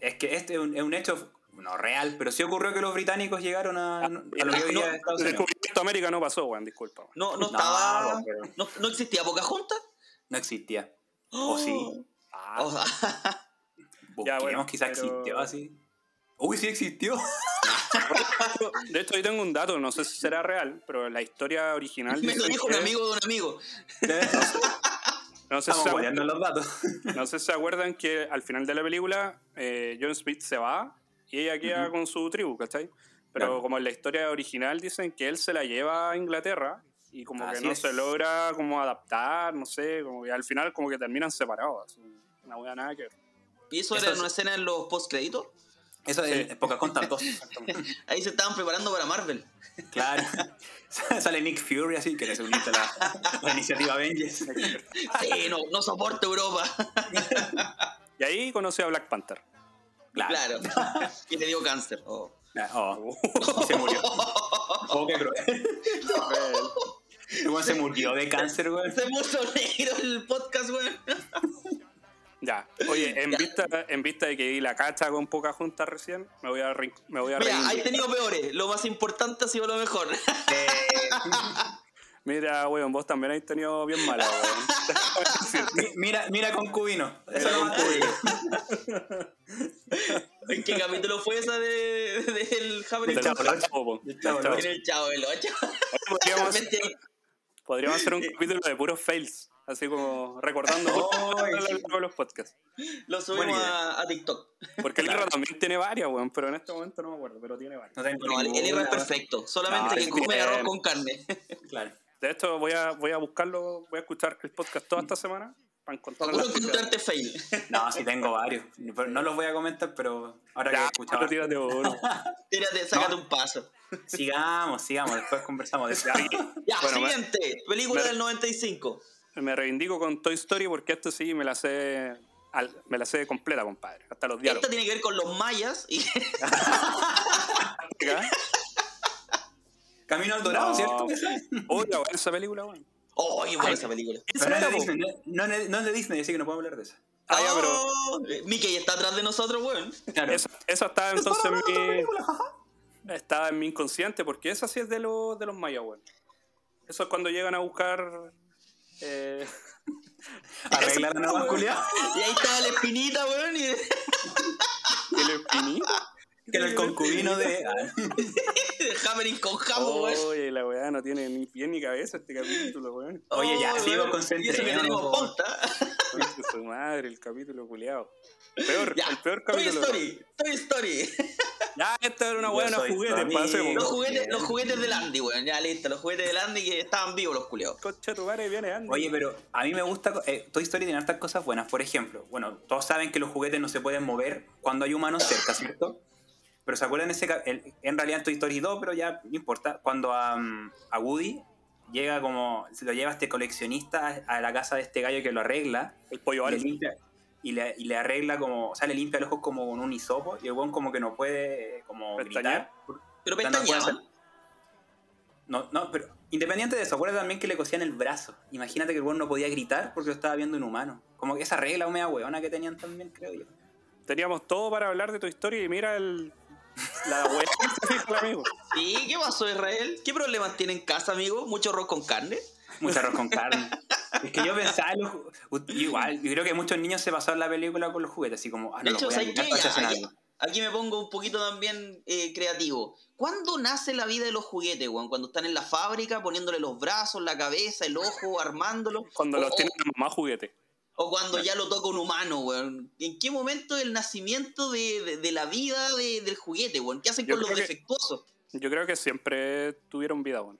Es que este es un, es un hecho, no real, pero sí ocurrió que los británicos llegaron a, a lo que hoy no, día es Estados el Unidos. descubrimiento de América no pasó, weón, disculpa. No, no No, estaba. pero- No, no existía Pocahontas. No existía. ¿O sí? Ah, O sea, Ya, Busquemos, bueno, quizá pero- existió así. Uy, sí existió. De hecho, ahí tengo un dato, no sé si será real, pero la historia original. me lo dijo un amigo de un amigo. No sé, si Estamos se, guardando los datos. no sé si se acuerdan que al final de la película, eh, John Smith se va y ella queda Ujú. con su tribu, ¿cachai? Pero Claro. como en la historia original dicen que él se la lleva a Inglaterra y como Así que no es. se logra como adaptar, no sé, como que al final como que terminan separados. Una wea nada que ver. ¿Y eso, Eso era es- una escena en los post-créditos? Eso Sí. es Pocahontas 2. Ahí se estaban preparando para Marvel. Claro. Sale Nick Fury así, que se uniste a la, la iniciativa Avengers. Sí, no, no soporto Europa. Y ahí conocí a Black Panther. Claro. Y le dio cáncer. Oh. Oh, y se murió. Oh, qué cruel. Se murió de cáncer, güey. Se puso negro el podcast, weón. Ya, oye, en Ya. vista, en vista de que vi la cacha con poca junta recién, me voy a, me voy a Mira, hay tenido peores. Lo más importante ha sido lo mejor. Eh, Mira, weón, vos también habéis tenido bien mala, weón. Mira, mira concubino. Mira no con va a- Cubino. ¿En qué capítulo fue esa de, del Javelin? Del Chavo del Ocho. po. Del Chavo el Chavo del 8. Podríamos, podríamos hacer un capítulo de puros fails, así como recordando Oh, de los podcasts. Lo subimos a, a TikTok. Porque el Claro. Irra también tiene varias, weón, pero en este momento no me acuerdo, pero tiene varias. No el, el es perfecto. Solamente No, que come arroz con carne. Claro. De hecho, voy a, voy a buscarlo, voy a escuchar el podcast toda esta semana para encontrar Para encontrarte fail. No, sí tengo varios. Pero no los voy a comentar, pero ahora que he escuchado. tírate uno. Tírate, sácate un paso. Sigamos, sigamos, después conversamos de eso. Ya, Bueno, me- siguiente. Película me- del 95. Me reivindico con Toy Story porque esto sí me la sé, al- me la sé completa, compadre. Hasta los Esta diálogos. tiene que ver con los mayas y. Camino al Dorado, No. ¿cierto? Oiga, weón, esa película, weón. ¡Oh, qué buena esa película! Pero no es de. Disney, no, no es- no es de Disney, así que no puedo hablar de eso. Ah, ya, pero Oh, eh, Mickey está atrás de nosotros, weón. Claro. esa, esa estaba entonces en mi, estaba en mi inconsciente porque esa sí es de, los de los mayas, weón. Eso es cuando llegan a buscar... Eh, Arregla la nueva. Y ahí estaba la espinita, weón. Y el espinito. Que era el concubino de. Ah, Hammering con jambo, weón. Oye, la weá no tiene ni pie ni cabeza este capítulo, weón. Oye, ya, Oh, sigo pauta. Conche su madre, el capítulo culiado. Peor, Ya, el peor Toy capítulo. Story, Toy Story. Ya, esta era una Yo buena soy juguete, tu pasemos. Los juguetes, los juguetes del Andy, weón. Ya listo, los juguetes del Andy que estaban vivos los culiados. Concha tu madre viene Andy. Oye, pero a mí me gusta. Eh, Toy Story tiene hartas cosas buenas. Por ejemplo, bueno, todos saben que los juguetes no se pueden mover cuando hay humanos cerca, ¿cierto? Pero ¿se acuerdan ese el- En realidad en Toy Story 2, pero ya no importa. Cuando a, a Woody llega como. Se lo lleva este coleccionista a la casa de este gallo que lo arregla. el pollo y le limpia y le, y le arregla como. O sea, le limpia los ojos como con un hisopo. Y el weón como que no puede como gritar. Pero sea, no No, pero independiente de eso, acuérdate también que le cosían el brazo. Imagínate que el weón no podía gritar porque lo estaba viendo un humano. Como que esa regla media hueona que tenían también, creo yo. Teníamos todo para hablar de tu historia y mira el, la se fija el amigo. ¿Y qué pasó, Israel? ¿Qué problemas tiene en casa, amigo? ¿Mucho arroz con carne? Mucho arroz con carne. Es que yo pensaba, en los igual, yo creo que muchos niños se pasaron la película con los juguetes, así como, ah, De no, hecho, voy a aquí, algo. aquí me pongo un poquito también eh, creativo. ¿Cuándo nace la vida de los juguetes, weón? Cuando están en la fábrica, poniéndole los brazos, la cabeza, el ojo, armándolo. Cuando o, los o- tiene la mamá juguete. O cuando ya lo toca un humano, weón. ¿En qué momento el nacimiento de, de- de la vida de- del juguete, weón? ¿Qué hacen Yo con los que- defectuosos? Yo creo que siempre tuvieron vida, weón.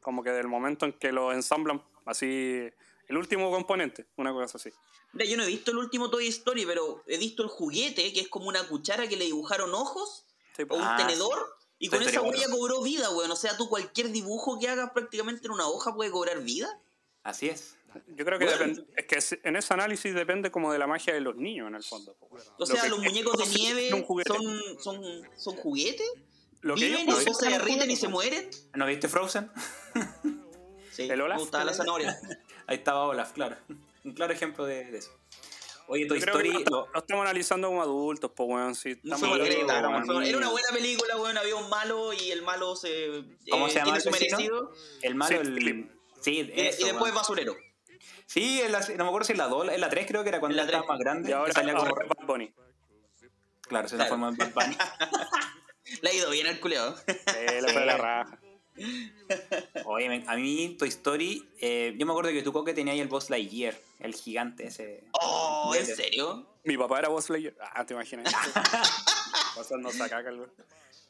Como que del momento en que lo ensamblan, así, el último componente, una cosa así. Mira, yo no he visto el último Toy Story, pero he visto el juguete, que es como una cuchara que le dibujaron ojos, Sí, o un Ah, tenedor, y con esa bueno. huella cobró vida, weón. O sea, tú cualquier dibujo que hagas prácticamente en una hoja puede cobrar vida. Así es. Yo creo que Bueno. depende, es que en ese análisis depende como de la magia de los niños en el fondo. weón. O Lo sea, que- los muñecos de nieve son, son, son juguetes. Lo que Viven ellos y después se derriten y se mueren. ¿No viste Frozen? Sí, ¿El Olaf? me gustaba la zanahoria. Ahí estaba Olaf, claro. Un claro ejemplo de, de eso. Oye, Toy creo Story. lo, lo- lo estamos analizando como adultos, pues, weón. Si No estamos Greta, como no, fue- Era una buena película, weón. Había un malo y el malo se ¿Cómo eh, se llama tiene su merecido. el malo, Sí, el. Sí, Y, eso, y después weón. basurero. Sí, en la- no me acuerdo si en la 2, en la 3 creo que era cuando la estaba 3. más grande. Y ahora, que salía como. Bad Bunny. Claro, se Claro. transformó en Bad Bunny. Le ha ido bien al culeado. Eh, la fue la raja. Oye, a mí Toy Story, eh, yo me acuerdo que tu coque tenía ahí el Boss Lightyear, el gigante ese. Oh, ¿en serio? Mi papá era Buzz Lightyear. Ah, te imaginas. Pasando sacaca, weón.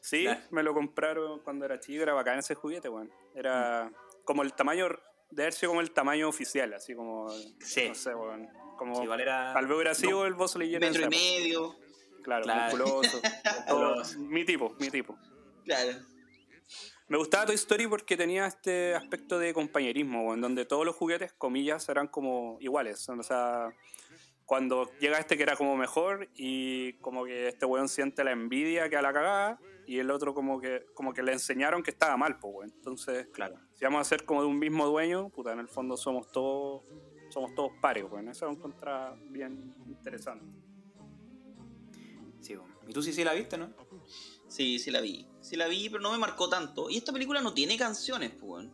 Sí, Claro. me lo compraron cuando era chico, era bacán ese juguete, weón. Era como el tamaño, de haber sido como el tamaño oficial, así como, Sí. no sé, weón. Como, Sí, igual era. tal vez hubiera sido el Buzz Lightyear. en Metro y medio. Claro, Claro. musculoso. todo. Mi tipo, mi tipo. Claro. Me gustaba Toy Story porque tenía este aspecto de compañerismo, en donde todos los juguetes, comillas, eran como iguales. O sea, cuando llega este que era como mejor y como que este weón siente la envidia que a la cagada y el otro como que como que le enseñaron que estaba mal, pues weón. Entonces, Claro. Si vamos a ser como de un mismo dueño, puta, en el fondo somos todos somos todos pares, weón. Eso lo encontraba bien interesante. Sí, bueno. y tú sí, sí la viste, ¿no? Sí, sí la vi. Sí la vi, pero no me marcó tanto. Y esta película no tiene canciones, pues.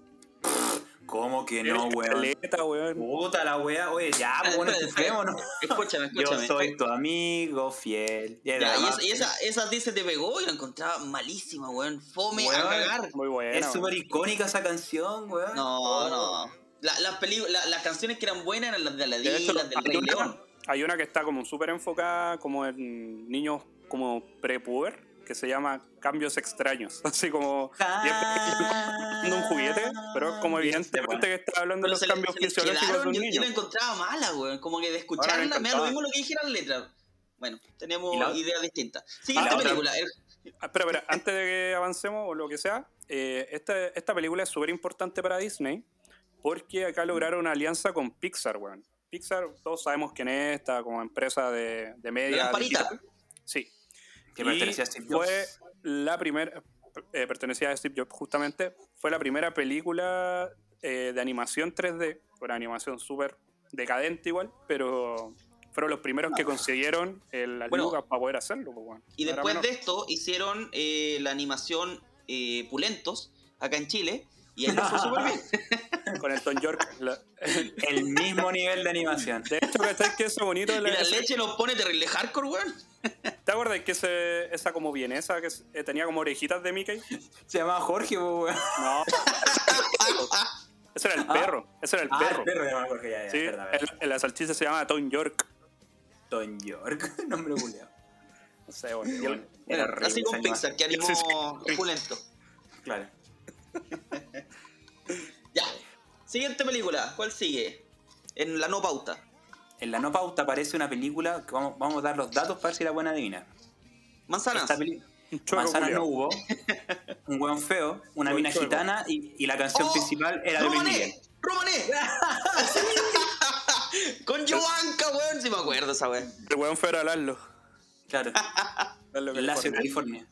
¿Cómo que no, weón? Caleta, weón. Puta la wea, oye, ya, pues bueno, escuchémonos. Escúchame, Yo escúchame. soy tu amigo fiel. Y Ya, esa, y esa, se te pegó y la encontraba malísima, weón. Fome Weón. a cagar. Muy buena. Es súper icónica esa canción, weón. No, no. La- las, peli- la- las canciones que eran buenas eran las de De Aladdin, hecho, las del Rey una, León. hay una que está como súper enfocada como en niños como prepuber, que se llama Cambios Extraños. Así como... y es un juguete, pero es como evidentemente que está hablando de los le- cambios fisiológicos de quedaron, un yo, yo niño. la encontraba mala, weón. Como que de escucharla, me da lo mismo lo que dijeran las letras. Bueno, tenemos ¿Y la- ideas distintas. Ah, Siguiente la otra- película. el- Ah, Espera, espera, antes de que avancemos o lo que sea, eh, esta, esta película es súper importante para Disney porque acá lograron una alianza con Pixar, weón. Pixar, todos sabemos quién es, esta como empresa de, de La media. lamparita. digital. Sí. Que pertenecía a Steve Jobs. Fue la primera, eh, pertenecía a Steve Jobs justamente, fue la primera película eh, de animación 3D, una animación súper decadente igual, pero fueron los primeros que consiguieron el, las Bueno, lucas para poder hacerlo. pues. Y después de esto hicieron eh, la animación eh, Pulentos, acá en Chile, y ahí les fue súper bien. Con el Tom York. la- El mismo nivel de animación. De hecho, ¿cachai que eso bonito? Y La, leche nos pone terrible hardcore, weón. ¿Te acuerdas que ese, esa como vienesa que eh, tenía como orejitas de Mickey? Se llamaba Jorge, po, weón. No. ese era el Ah. perro. Ese era el Ah, perro. el perro se llama Jorge, ya, ya, Sí, verdad, verdad. el- la salchicha se llama Tom York. Tom York, nombre culiao. No sé, bueno. Era horrible así con Pixar, que animó Sí, sí. Pulento. Claro. Siguiente película, ¿cuál sigue? En la no pauta. En la no pauta aparece una película que vamos, vamos a dar los datos para ver si la buena adivinar. Manzanas. Esta peli- Manzanas no hubo. Un hueón feo, una Un mina gitana y, y la canción ¡Oh! principal era de Luis Miguel. ¡Romané! ¡Romané! Con Giovanca, weón. Si me acuerdo esa weón. El weón fue a Lalo. Claro. Lalo, Lacio, California.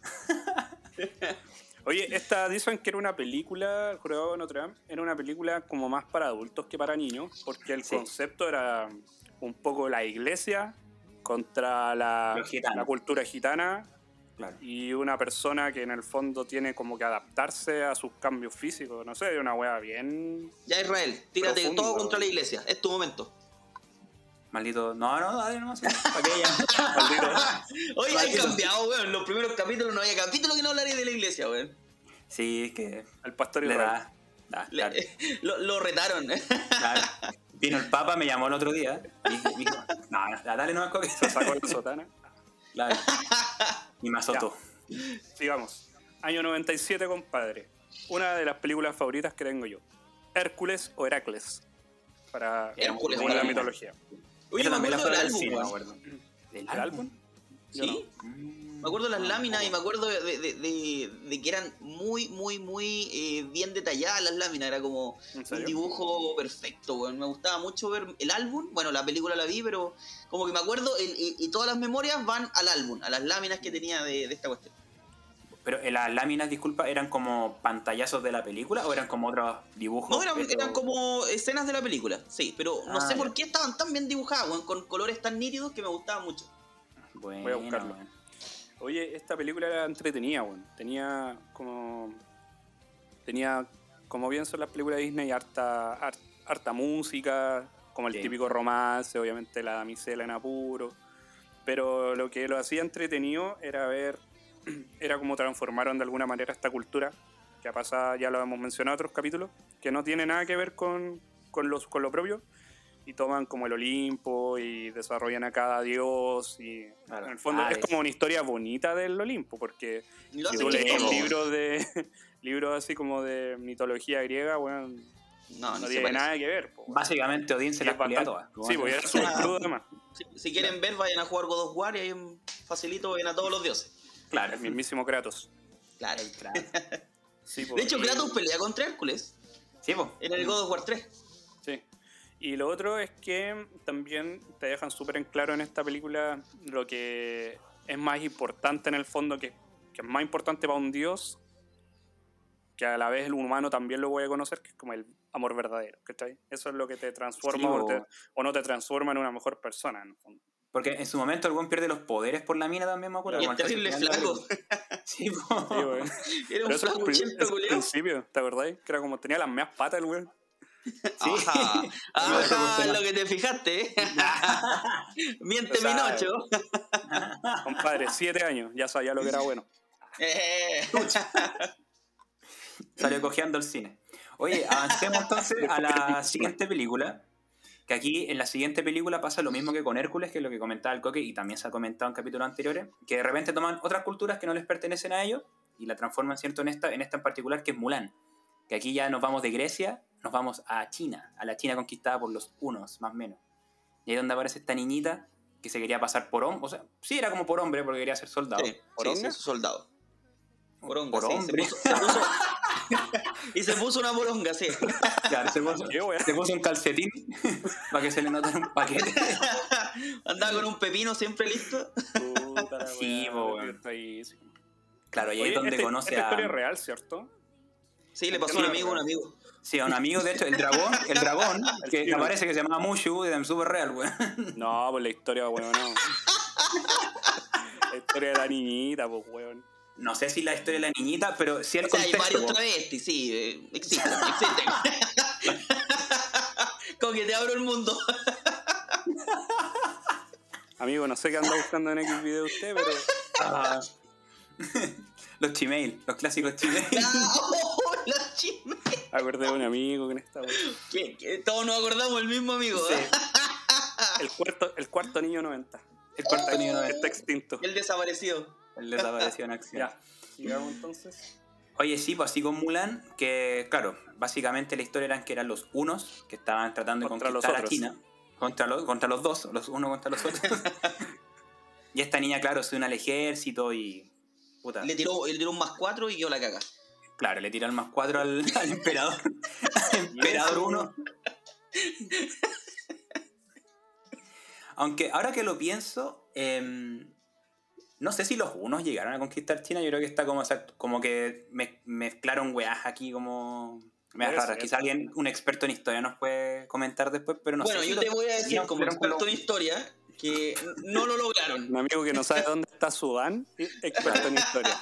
Oye, esta dicen que era una película, el jurado de Notre Dame, era una película como más para adultos que para niños, porque el Sí. concepto era un poco la iglesia contra la, la cultura gitana Claro. y una persona que en el fondo tiene como que adaptarse a sus cambios físicos. No sé, una wea bien. Ya, Israel, tírate Profundo, todo contra la iglesia. Es tu momento. Maldito. No, no, dale nomás. ¿Para qué ya? Maldito. Oye, hay cambiado, weón. En los primeros capítulos no había capítulo que no hablaría de la iglesia, weón. Sí, es que. El pastor Le da. da, Le- claro, lo, lo retaron. claro. Vino el Papa, me llamó el otro día. Y dijo, no, no, dale nomás coque. Se sacó la sotana. Claro. Y me azotó. Sigamos. Año 97, compadre. Una de las películas favoritas que tengo yo. Hércules o Heracles. Para Hércules, la mitología. Oye, me acuerdo del al álbum, cine, me acuerdo. ¿Del ¿El álbum? Yo ¿Sí? Mm. Me acuerdo de las láminas y me acuerdo de, de- de- de que eran muy, muy, muy eh, bien detalladas las láminas. Era como ¿En un dibujo perfecto, weón. Me gustaba mucho ver el álbum. Bueno, la película la vi, pero como que me acuerdo el- y, y todas las memorias van al álbum, a las láminas que tenía de, de esta cuestión. Pero eh, las láminas, disculpa, ¿eran como pantallazos de la película o eran como otros dibujos? No, eran, pero- eran como escenas de la película, sí, pero no Ah, sé ya. por qué estaban tan bien dibujadas, weón, con colores tan nítidos que me gustaban mucho. Bueno, Voy a buscarlo. bueno. Oye, esta película era entretenida, weón. Tenía como. Tenía, como bien son las películas de Disney, harta, har- harta música, como el Sí. típico romance, obviamente la damisela en apuro. Pero lo que lo hacía entretenido era ver. Era como transformaron de alguna manera esta cultura, que ha pasado, ya lo hemos mencionado en otros capítulos, que no tiene nada que ver con, con, los, con lo propio. Y toman como el Olimpo y desarrollan a cada dios. Y Claro. en el fondo Ah, es es- como una historia bonita del Olimpo, porque si tú lees libros de libros así como de mitología griega, bueno, No, no se tiene parece. nada que ver. po. Básicamente Odín se las bastante- todas. Sí, porque era súper crudo además. Si, si quieren ver, vayan a jugar God of War y ahí facilito ven a todos los dioses. Claro. El mismísimo Kratos. Claro. Sí, po, De hecho, Kratos pelea contra Hércules Sí, pues. en el God of War 3. Sí. Y lo otro es que también te dejan súper en claro en esta película lo que es más importante en el fondo, que, que es más importante para un dios, que a la vez el humano también lo voy a conocer, que es como el amor verdadero. ¿cachai? Eso es lo que te transforma Sí, o, po. te- o no te transforma en una mejor persona. En el fondo. Porque en su momento el buen pierde los poderes por la mina también, me acuerdo. Y es terrible final de la flaco. Sí, po. Sí. Era Pero un es flaco chento, principio, ¿te acordáis? Que era como tenía las meas patas el weón. Ajá, No, ajá, no. lo que te fijaste. ¿eh? Miente O sea, Minocho. Compadre, siete años, ya sabía lo que era bueno. Eh, Salió cojeando el cine. Oye, avancemos entonces a la siguiente película. Que aquí en la siguiente película pasa lo mismo que con Hércules, que es lo que comentaba el Coque y también se ha comentado en capítulos anteriores, que de repente toman otras culturas que no les pertenecen a ellos y la transforman, ¿cierto?, en esta, en esta en particular, que es Mulan. Que aquí ya nos vamos de Grecia, nos vamos a China, a la China conquistada por los hunos, más o menos. Y ahí es donde aparece esta niñita que se quería pasar por hombre, o sea, sí era como por hombre porque quería ser soldado. sí, sí, ¿Poronga? sí, soldado. Poronga, Por sí, se hombre. puso- se puso- y se puso una poronga, sí. Claro, se puso, se un calcetín para que se le notara un paquete. Andaba con un pepino siempre listo. Puta la Sí, weón. Claro, y ahí Oye, es donde este- conoce esta a... historia es real, ¿cierto? Sí, le pasó a un amigo, un amigo. Sí, a un amigo, de hecho, el dragón, el dragón, El que aparece que se llama Mushu, de súper real, weón. No, pues la historia, weón, no. la historia de la niñita, pues, weón. No sé si la historia de la niñita, pero sí el O sea, hay varios travestis, sí, eh, existen, existen. Como que te abro el mundo. Amigo, no sé qué anda buscando en X video usted, pero Ah. los chimail, los clásicos chimail. ¡Oh, la chisme! acordé de un amigo esta. Que- que Todos nos acordamos del mismo amigo. ¿eh? El cuarto, el cuarto niño 90. El cuarto niño no es Está extinto. El desaparecido. El desapareció en acción. Ya, sigamos entonces. Oye, sí, pues así con Mulan, que claro, básicamente la historia era que eran los unos que estaban tratando de Contra los conquistar a. China. Contra los, contra los dos, los unos contra los otros. y esta niña, claro, se une al ejército y. Puta. Le tiró, le tiró un más cuatro y yo la caga. Claro, le tira el más cuatro al, al emperador. Al emperador uno. Aunque ahora que lo pienso, em, no sé si los unos llegaron a conquistar China. Yo creo que está como, o sea, como que me- mezclaron weas aquí como. Me raras. Quizá alguien, un experto en historia, nos puede comentar después, pero no bueno, sé. si yo te voy a decir como experto en historia que no lo lograron. Un amigo que no sabe dónde está Sudán, experto en historia.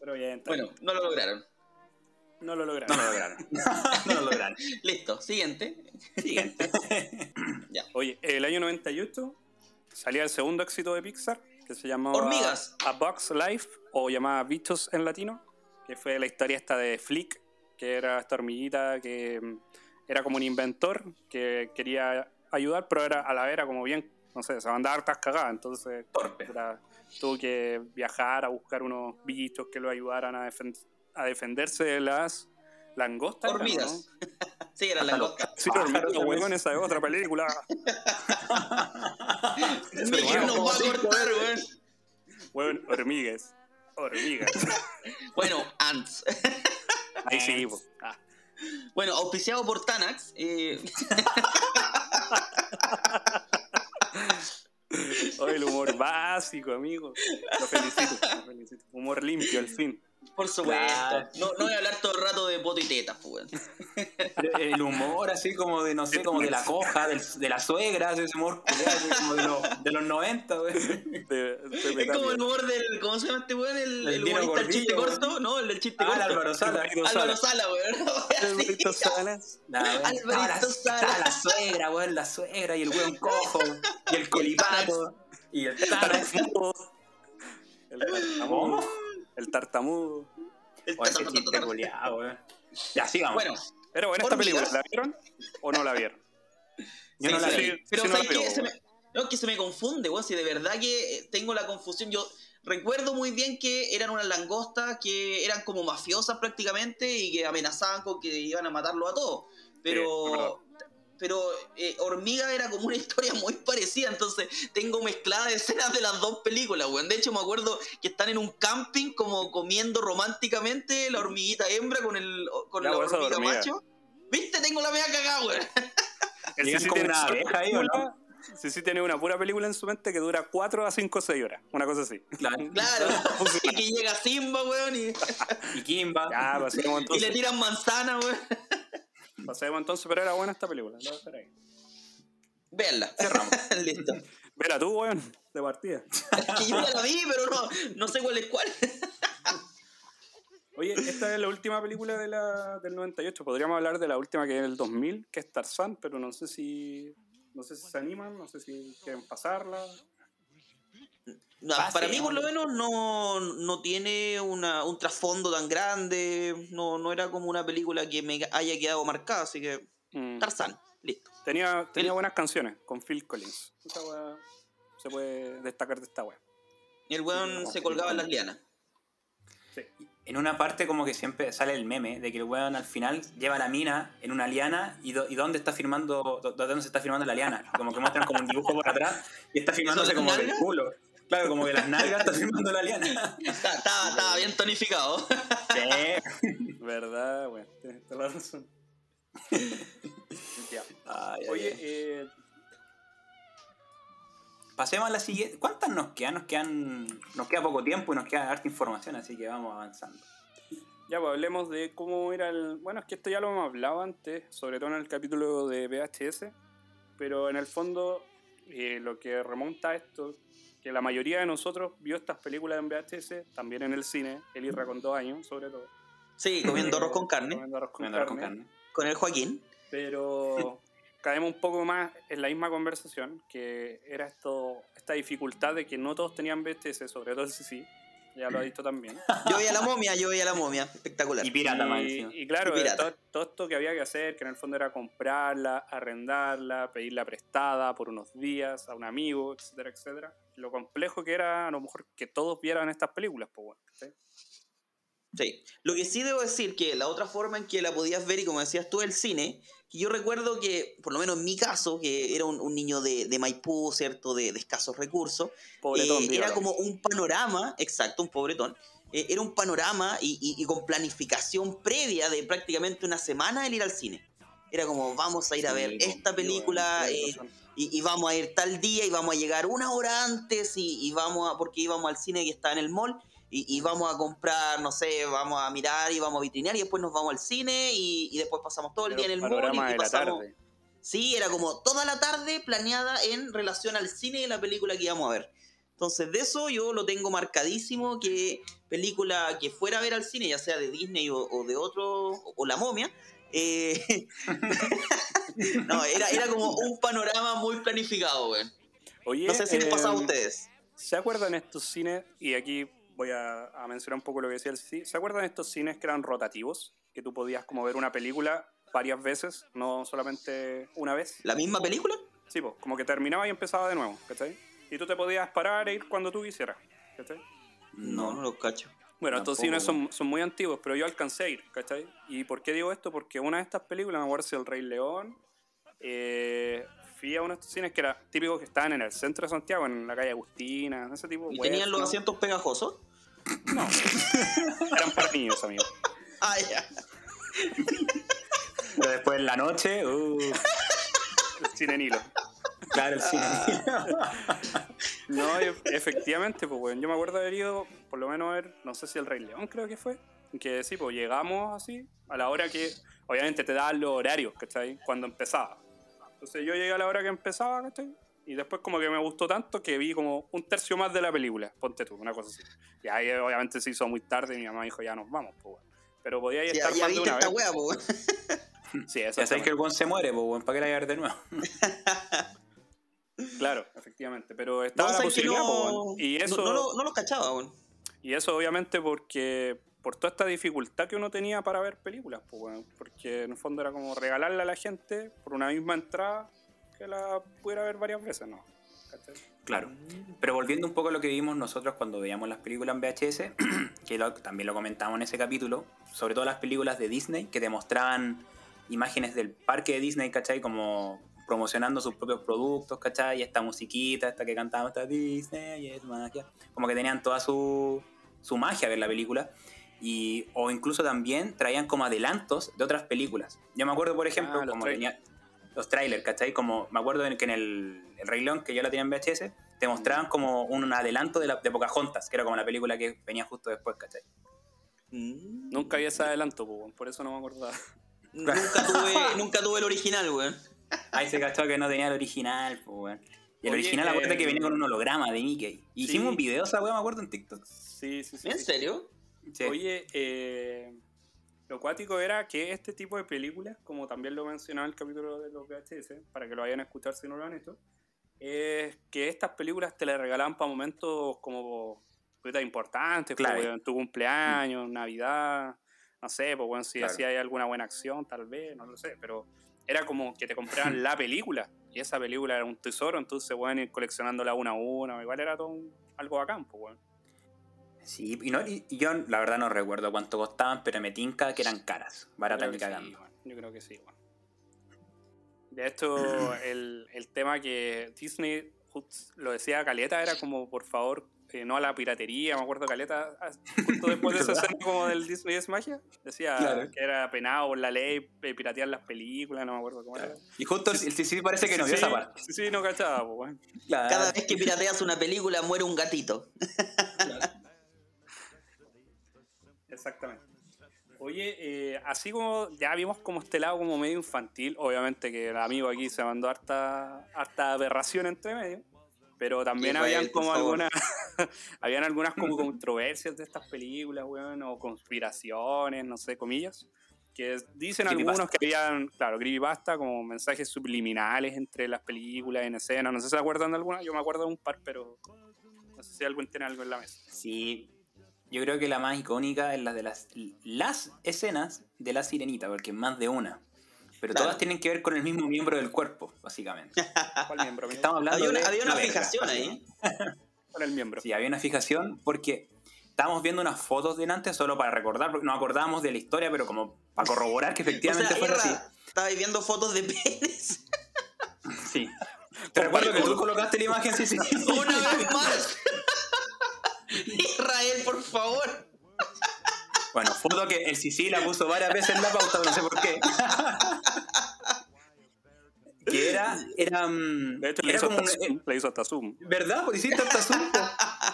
Pero bien, Bueno, no lo lograron. no lo lograron. No lo lograron. no lo lograron. Listo, siguiente. Siguiente. Oye, el año 98 salía el segundo éxito de Pixar, que se llamaba Hormigas. A Box Life, o llamaba Bichos en latino, que fue la historia esta de Flick, que era esta hormiguita que mm, era como un inventor que quería ayudar, pero era a la vez era como bien, no sé, se mandaba hartas cagadas, entonces era- tuvo que viajar a buscar unos bichos que lo ayudaran a, defen- a defenderse de las langostas. eran, Hormigas. ¿no? Sí, era la langosta. Sí, hormigas, huevón, esa es otra película. Miguel nos va a cortar, weón. Huevón, hormigas. Hormigas. Bueno, Ants. Ahí sí, po. Ah. Bueno, auspiciado por Tanax. eh, Oh, el humor básico, amigo. Lo felicito, lo felicito. Humor limpio, al fin. Por supuesto. Claro. No, no voy a hablar todo el rato de poto y tetas, pues, weón. El humor así como de, no sé, como de la coja, del- de la suegra, ese humor así como de, los- de los 90, güey. Es como el humor del. ¿Cómo se llama este weón? El, El humorista del chiste corto. No, el del chiste Ah, corto. Álvaro Sala. Álvaro Sala. Weón. Alvarito Sí. Salas. La, güey. Alvarito Ah, la, Sala. la suegra, güey, la suegra y el weón cojo y el colipato y el. Tartamudo. El. El tartamudo. El culiao, güey. Ya, sigamos. Bueno, Pero bueno, esta película, ¿la vieron? ¿O no la vieron? yo sí, no la sí, vi. Pero sí no veo, Se me- no, es que se me confunde, weón. Si de verdad que eh, tengo la confusión. Yo recuerdo muy bien que eran unas langostas que eran como mafiosas prácticamente y que amenazaban con que iban a matarlo a todos. Pero. Pero eh, Hormiga era como una historia muy parecida, entonces tengo mezcladas escenas de las dos películas, weón. De hecho, me acuerdo que están en un camping como comiendo románticamente la hormiguita hembra con el con la hormiga hormiga. macho. ¿Viste? Tengo la media cagada, weón. Llegan Sisi como tiene una solo abeja ahí, ¿o no? película- Sisi tiene una pura película en su mente que dura 4 a 5 o 6 horas. Una cosa así. Claro. Claro, y que llega Simba, weón, y, Y Kimba. Ya, pasemos y le entonces. tiran manzana, weón. Pasemos entonces, pero era buena esta película. La voy a dejar ahí. Veanla. Cerramos. Listo. Vela tú, weón, de partida. Que yo ya la vi, pero no, no sé cuál es cuál. Oye, esta es la última película de la, del 98. Podríamos hablar de la última que es del 2000, que es Tarzán, pero no sé si no sé si se animan, no sé si quieren pasarla. Para mí, por lo menos, no, no tiene una, un trasfondo tan grande. No, no era como una película que me haya quedado marcada, así que. Mm. Tarzán, listo. Tenía, tenía El- buenas canciones con Phil Collins. Esa weá se puede destacar de esta weá. Y el weón Sí, se colgaba en las lianas. Sí. En una parte como que siempre sale el meme de que el weón al final lleva la mina en una liana y, do- y dónde está firmando, do- dónde se está firmando la liana. Como que muestran como un dibujo por atrás y está firmándose ¿Eso como del culo. Claro, como que las nalgas está firmando la liana. Está- Estaba, estaba bien tonificado. Sí. ¿Verdad? Bueno, tienes toda la razón. Ya. Ay, ay, Oye, ay. eh, pasemos a la siguiente. ¿Cuántas nos quedan? Nos quedan, nos queda poco tiempo y nos queda harta información, así que vamos avanzando. ya pues hablemos de cómo era el... Bueno, es que esto ya lo hemos hablado antes, sobre todo en el capítulo de VHS, pero en el fondo eh, lo que remonta a esto, que la mayoría de nosotros vio estas películas en VHS, también en el cine, el Irra con dos años, sobre todo. Sí, comiendo arroz con carne. Comiendo arroz con Comiendo carne. carne. Con el Joaquín. pero caemos un poco más en la misma conversación, que era esto, esta dificultad de que no todos tenían VHS, sobre todo el CC, ya lo ha dicho también. Yo veía la momia, yo veía la momia. Espectacular. Y pirata más y, y claro, Y pirata. todo, todo esto que había que hacer, que en el fondo era comprarla, arrendarla, pedirla prestada por unos días a un amigo, etcétera, etcétera. Lo complejo que era a lo mejor que todos vieran estas películas, pues bueno. ¿sí? Sí. Lo que sí debo decir que la otra forma en que la podías ver, y como decías tú, el cine, que yo recuerdo que, por lo menos en mi caso, que era un, un niño de, de Maipú, ¿cierto? De, de escasos recursos, Pobretón, eh, era como un panorama, exacto, un pobretón. eh, era un panorama y, y- y con planificación previa de prácticamente una semana el ir al cine. Era como, vamos a ir a ver Sí, esta sí, película eh, y, y vamos a ir tal día y vamos a llegar una hora antes y, y vamos a, porque íbamos al cine que está en el mall y, y vamos a comprar, no sé, vamos a mirar y vamos a vitrinear y después nos vamos al cine y, y después pasamos todo el Era día en el mall y, y pasamos... tarde. Sí, era como toda la tarde planeada en relación al cine y la película que íbamos a ver. Entonces, de eso yo lo tengo marcadísimo, que película que fuera a ver al cine, ya sea de Disney o, o de otro, o, La Momia, eh, no, era, era como un panorama muy planificado, güey. Oye, No sé si les pasaba a em, ustedes. ¿Se acuerdan estos cines? Y aquí voy a, a mencionar un poco lo que decía el CC. ¿Se acuerdan estos cines que eran rotativos? Que tú podías como ver una película varias veces, no solamente una vez. ¿La misma película? Sí, pues, como que terminaba y empezaba de nuevo, ¿cachai? Y tú te podías parar e ir cuando tú quisieras, ¿cachai? No, no lo cacho. Bueno, estos cines son, son muy antiguos, pero yo alcancé a ir, ¿cachai? ¿Y por qué digo esto? Porque una de estas películas, me acuerdo si El Rey León, eh, fui a uno de estos cines que era típico que estaban en el centro de Santiago, en la calle Agustina, ese tipo. ¿Y tenían los ¿no? asientos pegajosos? Eran para niños, amigo. Ah, ya. Pero después en la noche, uh, El cine Nilo. claro, el cine. No, e- efectivamente, pues, weón. Yo me acuerdo de haber ido, por lo menos, a ver, no sé si el Rey León creo que fue. Que sí, pues llegamos así, a la hora que, obviamente, te daban los horarios, ¿cachai? Cuando empezaba. Entonces yo llegué a la hora que empezaba, ¿cachai? Y después como que me gustó tanto que vi como un tercio más de la película, ponte tú, una cosa así. Y ahí obviamente se hizo muy tarde y mi mamá dijo, ya nos vamos, pues. Pero podía ir Ya, estar ya más de una esta vez. wea, po. Sí, Ya sabéis que el buen se muere, pues, weón, ¿para qué la ver de nuevo? Claro, efectivamente. Pero estaba No, la posibilidad, po, no, weón. Y eso... no, no, lo- no cachaba. Y eso obviamente porque por toda esta dificultad que uno tenía para ver películas, pues, weón. porque en el fondo era como regalarle a la gente por una misma entrada que la pudiera ver varias veces, ¿no? ¿Cachai? Claro. Pero volviendo un poco a lo que vimos nosotros cuando veíamos las películas en VHS, que lo- también lo comentamos en ese capítulo, sobre todo las películas de Disney que te mostraban imágenes del parque de Disney, ¿cachai? Como promocionando sus propios productos, ¿cachai? Y esta musiquita, esta que cantábamos, esta Disney es magia. Como que tenían toda su, su magia ver la película. Y, o incluso también traían como adelantos de otras películas. Yo me acuerdo, por ejemplo, Ah, como tenía los trailers, ¿cachai? Como me acuerdo que en el, el Rey León, que yo la tenía en VHS, te mostraban como un adelanto de, la, de Pocahontas, que era como la película que venía justo después, ¿cachai? Mm. Nunca había ese adelanto, pues, weón, por eso no me acordaba. Nunca tuve, nunca tuve el original, weón. Ahí se cachó que no tenía el original, pues, weón. Y el Oye, original, acuérdate eh, que venía con un holograma de Mickey. Y sí. Hicimos un video esa weá, me acuerdo, en TikTok. Sí, sí, sí. ¿En sí. serio? Sí. Oye, eh, lo cuático era que este tipo de películas, como también lo mencionaba en el capítulo de los VHS, para que lo vayan a escuchar si no lo han hecho, es que estas películas te las regalaban para momentos como importantes, como Clave. en tu cumpleaños, Navidad, no sé, pues bueno, si Claro. hacía alguna buena acción, tal vez, no lo sé, pero era como que te compraban la película y esa película era un tesoro, entonces pueden ir coleccionándola una a una, igual era todo un- algo bacán, pues bueno. Sí, y, no, y yo la verdad no recuerdo cuánto costaban, pero me tinca que eran caras, baratas ni que sí, cagando. weón. Yo creo que sí, weón. De esto, el, el tema que Disney lo decía Caleta era como, por favor, eh, no a la piratería. Me acuerdo Caleta, ah, justo después de esa escena como del Disney es magia, decía Claro. que era penado por la ley eh, piratear las películas, no me acuerdo cómo era. Y justo el el CC parece que no vio sí, esa parte. Sí, sí, no cachaba, pues. Claro. Cada vez que pirateas una película muere un gatito. Exactamente. Oye, eh, así como ya vimos como este lado como medio infantil, obviamente que el amigo aquí se mandó harta, harta aberración entre medio, pero también habían como algunas, habían algunas como controversias de estas películas, weón, o conspiraciones, no sé, comillas, que dicen algunos que habían, claro, creepypasta, como mensajes subliminales entre las películas en escena, no sé si se acuerdan de alguna, yo me acuerdo de un par, pero no sé si alguien tiene algo en la mesa. Sí, yo creo que la más icónica es la de las, las escenas de la sirenita, porque es más de una. Pero Claro. todas tienen que ver con el mismo miembro del cuerpo, básicamente. ¿Cuál miembro? Estamos hablando Había una, de había una verga. fijación ahí. ¿Cuál es el miembro? Sí, había una fijación porque estábamos viendo unas fotos de antes solo para recordar, porque nos acordábamos de la historia, pero como para corroborar que O sea, efectivamente fuera así. Irra, estabais viendo fotos de penes. Sí. Te recuerdo que tú colocaste la imagen, sí, sí. Una vez más. Israel, por favor. Bueno, foto que el Sisi la puso varias veces en la pauta, no sé por qué. que era, era, mm, De hecho, le era hizo, como hasta un- zoom, le hizo hasta zoom. ¿Verdad? Pues hiciste hasta asunto.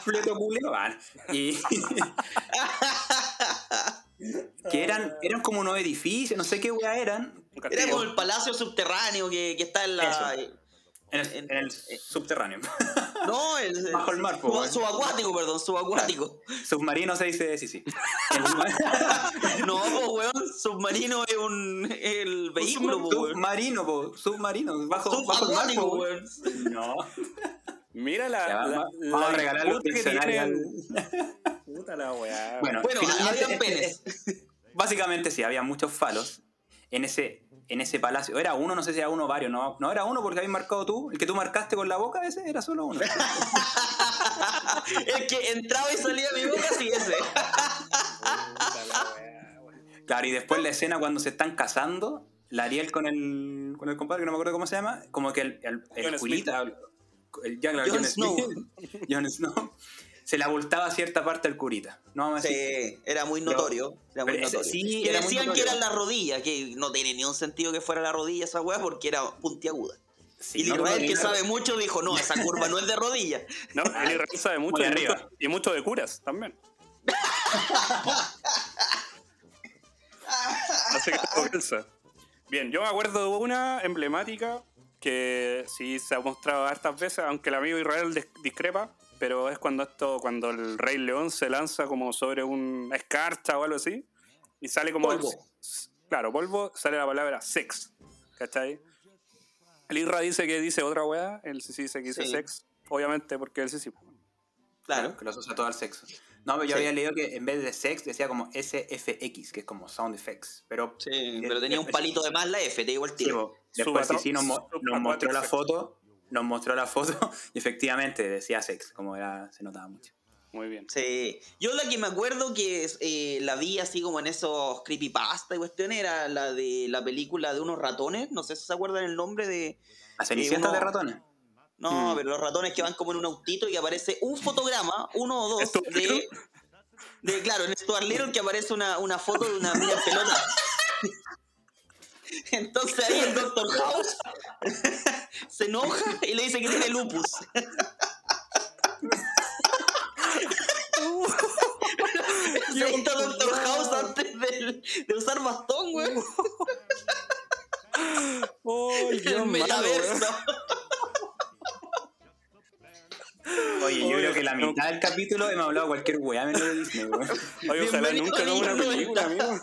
Fleto culeo. Ah, Y. que eran, eran como unos edificios, no sé qué weá eran. Era como el palacio subterráneo que, que está en la. En el, en el subterráneo. No, el, Bajo el mar, weón. subacuático, perdón, subacuático. Submarino se dice, sí, sí. No, pues, weón, submarino es un el vehículo, po, weón. submarino, po, submarino, bajo, bajo el mar, po, weón. No. Mira la. Ya, la, va- la vamos a regalar los diccionarios. Puta la weá. Bueno, Bueno, habían penes. Básicamente sí, había muchos falos en ese, en ese palacio. Era uno, no sé si era uno o varios. No, no era uno porque habías marcado tú. El que tú marcaste con la boca, ese era solo uno. El que entraba y salía de mi boca, sí, ese. Claro, y después la escena cuando se están casando, la Ariel con el, con el compadre, que no me acuerdo cómo se llama, como que el, el, el Jon curita, el, ya, claro, Jon Jon Snow. Smith, Jon Snow, se le abultaba cierta parte del curita. No vamos a decir. Sí, era muy Pero- notorio. Era muy pero ese notorio. sí que era muy decían que notorio. era la rodilla, que no tiene ni un sentido que fuera la rodilla esa weá porque era puntiaguda. Sí, y no, Israel, no, que no, sabe mucho, dijo, no, esa curva no es de rodilla. No, el Israel sabe mucho, Muy y arriba. mucho y mucho de curas también. Así que. Bien, yo me acuerdo de una emblemática que sí se ha mostrado hartas veces, aunque el amigo Israel dis- discrepa, pero es cuando esto, cuando el Rey León se lanza como sobre una escarcha o algo así, y sale como Polvo. claro, polvo, sale la palabra sex. ¿Cachai? El Isra dice que dice otra weá, él sí dice que dice Sí. sex, obviamente porque él sí sí. Claro. Que lo asocia todo al sexo. No, pero yo Sí. había leído que en vez de sex decía como SFX, que es como sound effects. Pero Sí, pero tenía un palito de más la F, te digo el Sí, tiro. Después sí nos, nos mostró la foto, nos mostró la foto y efectivamente decía sex, como era, se notaba mucho. Muy bien. Sí. Yo la que me acuerdo que eh, la vi así como en esos creepypasta y cuestiones era la de la película de unos ratones. No sé si se acuerdan el nombre de. La cenicienta uno- de ratones. No, Mm. pero los ratones que van como en un autito y aparece un fotograma, uno o dos, de, de. Claro, en Stuart Little que aparece una, una foto de una en pelota. Entonces ahí el Doctor House se enoja y le dice que tiene lupus. Se está Doctor House antes de usar bastón, güey. ¡Oh, El metaverso. Oye, yo creo que la mitad del capítulo hemos hablado cualquier weá menos de Disney, weón. Oye, ojalá nunca hagamos una película, amigo.